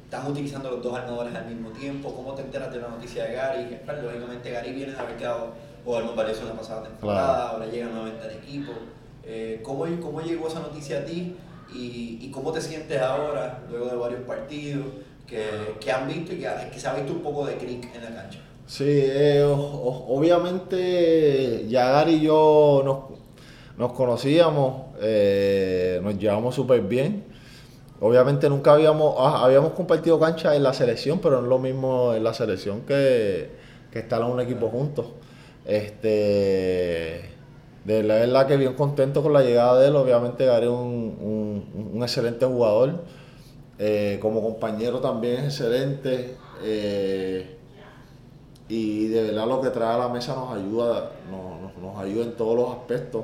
están utilizando los dos armadores al mismo tiempo. ¿Cómo te enteras de la noticia de Gary? Lógicamente Gary viene de haber quedado muy valioso en la pasada temporada, ahora llega nuevamente al equipo. Eh, ¿cómo, ¿Cómo llegó esa noticia a ti? Y, y cómo te sientes ahora, luego de varios partidos que, que han visto y que, que se ha visto un poco de clic en la cancha? Sí, eh, o- o- obviamente ya Gary y yo nos, nos conocíamos, eh, nos llevamos súper bien. Obviamente nunca habíamos, ah, habíamos compartido cancha en la selección, pero no es lo mismo en la selección que, que estar en un equipo juntos. Este, de la verdad que bien contento con la llegada de él. Obviamente Gary es un, un- excelente jugador. Eh, como compañero también es excelente. Eh, y de verdad lo que trae a la mesa nos ayuda, nos- nos ayuda en todos los aspectos.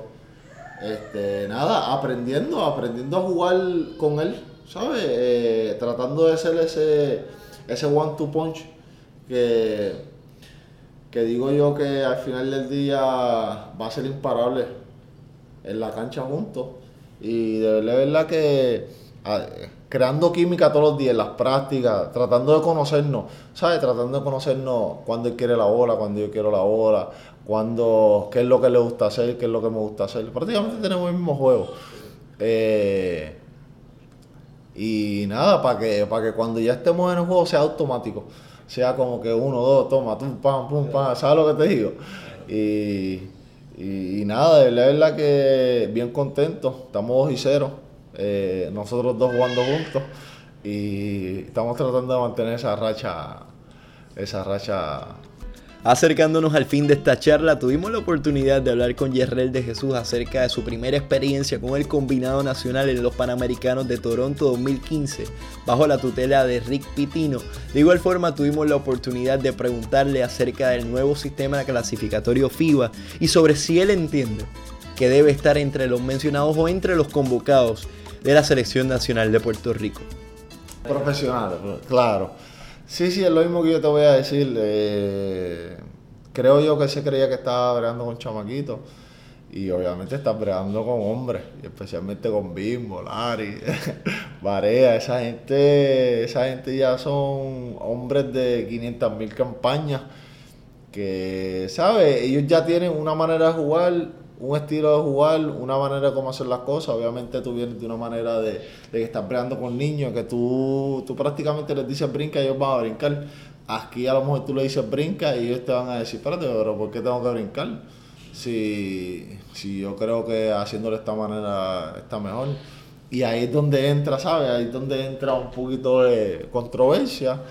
Este, nada, aprendiendo, aprendiendo a jugar con él, ¿sabes? Eh, tratando de ser ese, ese one-two punch que, que digo yo que al final del día va a ser imparable en la cancha juntos. Y de verdad, de verdad que creando química todos los días, en las prácticas, tratando de conocernos, ¿sabes? Tratando de conocernos cuando él quiere la bola, cuando yo quiero la bola, cuando, qué es lo que le gusta hacer, qué es lo que me gusta hacer. Prácticamente tenemos el mismo juego. Eh, y nada, para que, para que cuando ya estemos en el juego sea automático. Sea como que uno, dos, toma, tum, pam, pum, pam, ¿sabes lo que te digo? Y, y, y nada, de verdad, de verdad que bien contento. Estamos 2 y 0. Eh, nosotros dos jugando juntos. Y estamos tratando de mantener esa racha, esa racha Acercándonos al fin de esta charla, tuvimos la oportunidad de hablar con Yerrel de Jesús acerca de su primera experiencia con el combinado nacional en los Panamericanos de Toronto 2015, bajo la tutela de Rick Pitino. De igual forma, tuvimos la oportunidad de preguntarle acerca del nuevo sistema clasificatorio FIBA y sobre si él entiende que debe estar entre los mencionados o entre los convocados de la Selección Nacional de Puerto Rico. Profesionales, claro. Sí, sí, es lo mismo que yo te voy a decir. eh, creo yo que se creía que estaba bregando con chamaquitos. Y obviamente está bregando con hombres, y especialmente con Bimbo, Lari, Barea, esa gente, esa gente ya son hombres de 500 mil campañas que, ¿sabes? Ellos ya tienen una manera de jugar, un estilo de jugar, una manera de cómo hacer las cosas. Obviamente tú vienes de una manera de, de que estás bregando con niños, que tú, tú prácticamente les dices brinca y ellos van a brincar. Aquí a lo mejor tú le dices brinca y ellos te van a decir, espérate, pero ¿por qué tengo que brincar? Si, si yo creo que haciéndolo de esta manera está mejor. Y ahí es donde entra, ¿sabes? Ahí es donde entra un poquito de controversia.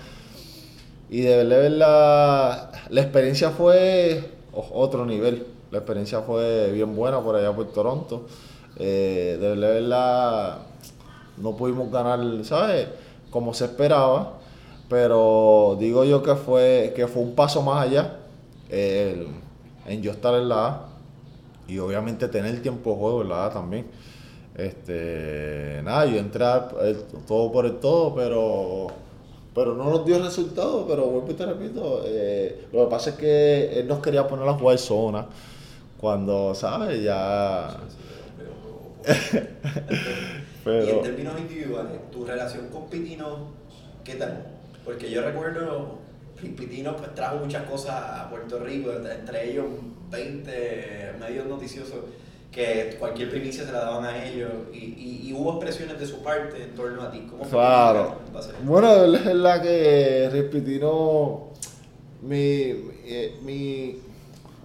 Y de verdad, verdad, la experiencia fue otro nivel. La experiencia fue bien buena por allá por Toronto. Eh, de verdad, no pudimos ganar, ¿sabes? Como se esperaba. Pero digo yo que fue, que fue un paso más allá en yo estar en la A. Y obviamente tener tiempo de juego en la A también. Este, nada, yo entré todo por el todo, pero pero no nos dio resultado, pero vuelvo y te repito, eh, lo que pasa es que él nos quería poner a jugar zona, cuando, ¿sabes? Ya... Y en pero, términos individuales, tu relación con Pitino, ¿qué tal? Porque yo recuerdo, Pitino pues, trajo muchas cosas a Puerto Rico, entre ellos 20 medios noticiosos que cualquier primicia se la daban a ellos y, y- y hubo expresiones de su parte en torno a ti. ¿Cómo fue claro. que? Bueno, es verdad que Rispitino, mi, mi,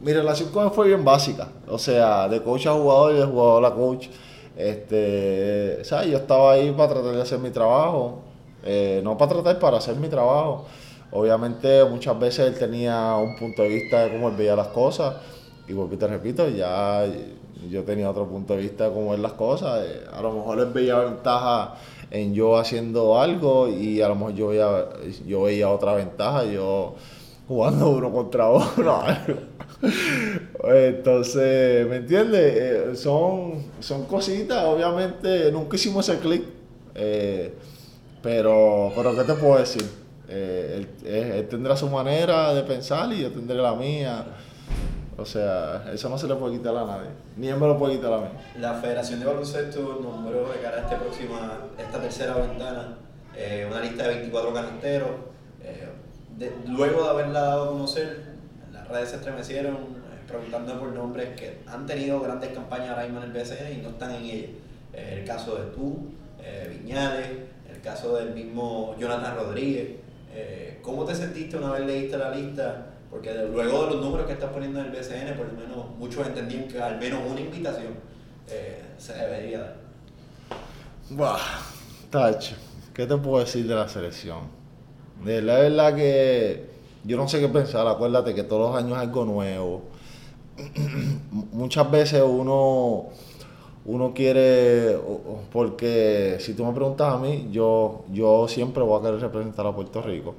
mi, relación con él fue bien básica. O sea, de coach a jugador y de jugador a coach. Este, ¿sabes? Yo estaba ahí para tratar de hacer mi trabajo. eh, no para tratar, para hacer mi trabajo. Obviamente muchas veces él tenía un punto de vista de cómo él veía las cosas. Y vuelvo te repito, ya yo tenía otro punto de vista de cómo ver las cosas. eh, a lo mejor él veía ventaja en yo haciendo algo y a lo mejor yo veía, yo veía otra ventaja, yo jugando uno contra uno. Entonces, ¿me entiendes? Eh, son, son cositas, obviamente nunca hicimos ese clic. eh, pero, pero, ¿qué te puedo decir? Eh, él, él- tendrá su manera de pensar y yo tendré la mía. O sea, eso no se le puede quitar a nadie. Ni él me lo puede quitar a mí. La Federación de Baloncesto nombró de cara a este próxima, esta tercera ventana eh, una lista de 24 canisteros. De- luego de haberla dado a conocer, las redes se estremecieron eh, preguntando por nombres que han tenido grandes campañas ahora mismo en el BCN y no están en ella. Eh, el caso de tú, eh, Viñales, el caso del mismo Jonathan Rodríguez. Eh, ¿Cómo te sentiste una vez leíste la lista? Porque luego de los números que estás poniendo en el BCN, por lo menos muchos entendían que al menos una invitación se debería dar. Buah, tacho, ¿qué te puedo decir de la selección? De la verdad que yo no sé qué pensar, acuérdate que todos los años hay algo nuevo. Muchas veces uno, uno quiere, porque si tú me preguntas a mí, yo, yo siempre voy a querer representar a Puerto Rico.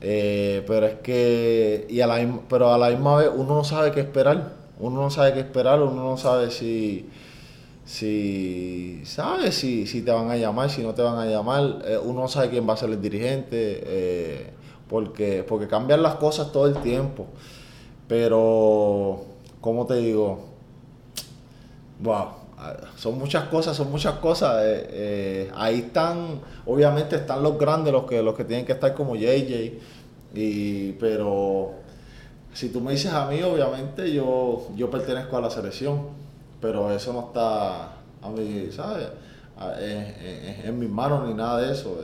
Eh, pero es que, y a la, pero a la misma vez uno no sabe qué esperar. Uno no sabe qué esperar, uno no sabe si, si sabes si, si te van a llamar, si no te van a llamar, eh, uno no sabe quién va a ser el dirigente, eh, porque, porque cambian las cosas todo el tiempo. Pero, ¿cómo te digo? Wow, ah, son muchas cosas, son muchas cosas. eh, eh, ahí están, obviamente están los grandes, los que, los que tienen que estar como JJ, y, pero si tú me dices a mí, obviamente yo, yo pertenezco a la selección, pero eso no está a mí, ¿sabes? En, en- mis manos ni nada de eso.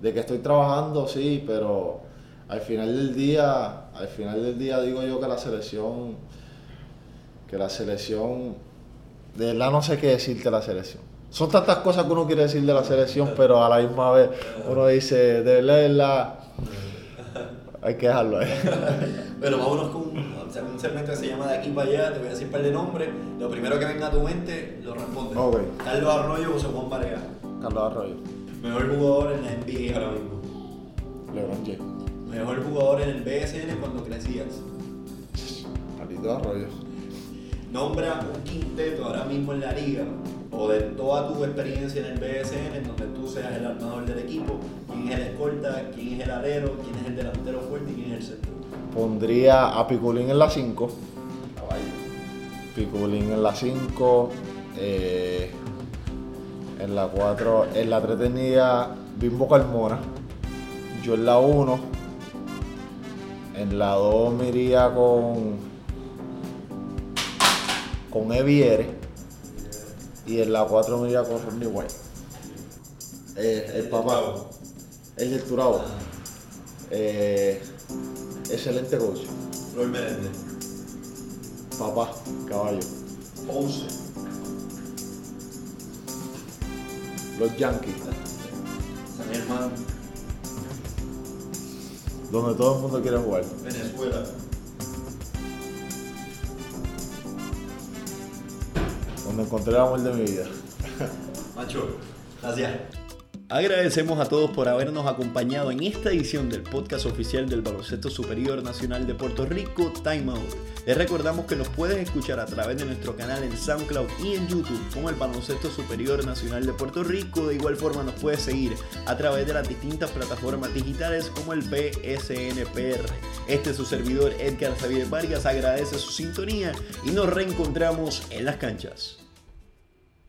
De, que estoy trabajando, sí, pero al final del día, al final del día digo yo que la selección, que la selección, de verdad no sé qué decirte de la selección. Son tantas cosas que uno quiere decir de la selección, pero a la misma vez uno dice, de verdad, hay que dejarlo ahí. Pero vámonos con un, segmento que se llama De aquí para allá, te voy a decir un par de nombres. Lo primero que venga a tu mente, lo respondes. Ok. Carlos Arroyo o José Juan Pareja. Carlos Arroyo, Mejor jugador en la NBA ahora mismo. LeBron James, Mejor jugador en el BSN cuando crecías. Carlito Arroyo. Nombra un quinteto ahora mismo en la liga o de toda tu experiencia en el BSN en donde tú seas el armador del equipo, quién es el escolta, quién es el alero, quién es el delantero fuerte y quién es el centro. Pondría a Piculín en la 5. Piculín en la 5. eh, en la 4. En la 3 tenía Bimbo Carmona. Yo en la 1. En la 2 me iría con. Con Eviere. Y en la 4 me con Rodney White. Eh, el papá. El del Turabo. Eh, excelente coach. Flor Meléndez. Papá, caballo. Ponce. Los Yankees, San Germán. donde todo el mundo quiere jugar. Venezuela. Donde encontré el amor de mi vida. Macho. Gracias. Agradecemos a todos por habernos acompañado en esta edición del podcast oficial del Baloncesto Superior Nacional de Puerto Rico, Time Out. Les recordamos que nos puedes escuchar a través de nuestro canal en SoundCloud y en YouTube como el Baloncesto Superior Nacional de Puerto Rico. De igual forma nos puedes seguir a través de las distintas plataformas digitales como el BSNPR. Este es su servidor Edgar Xavier Vargas agradece su sintonía y nos reencontramos en las canchas.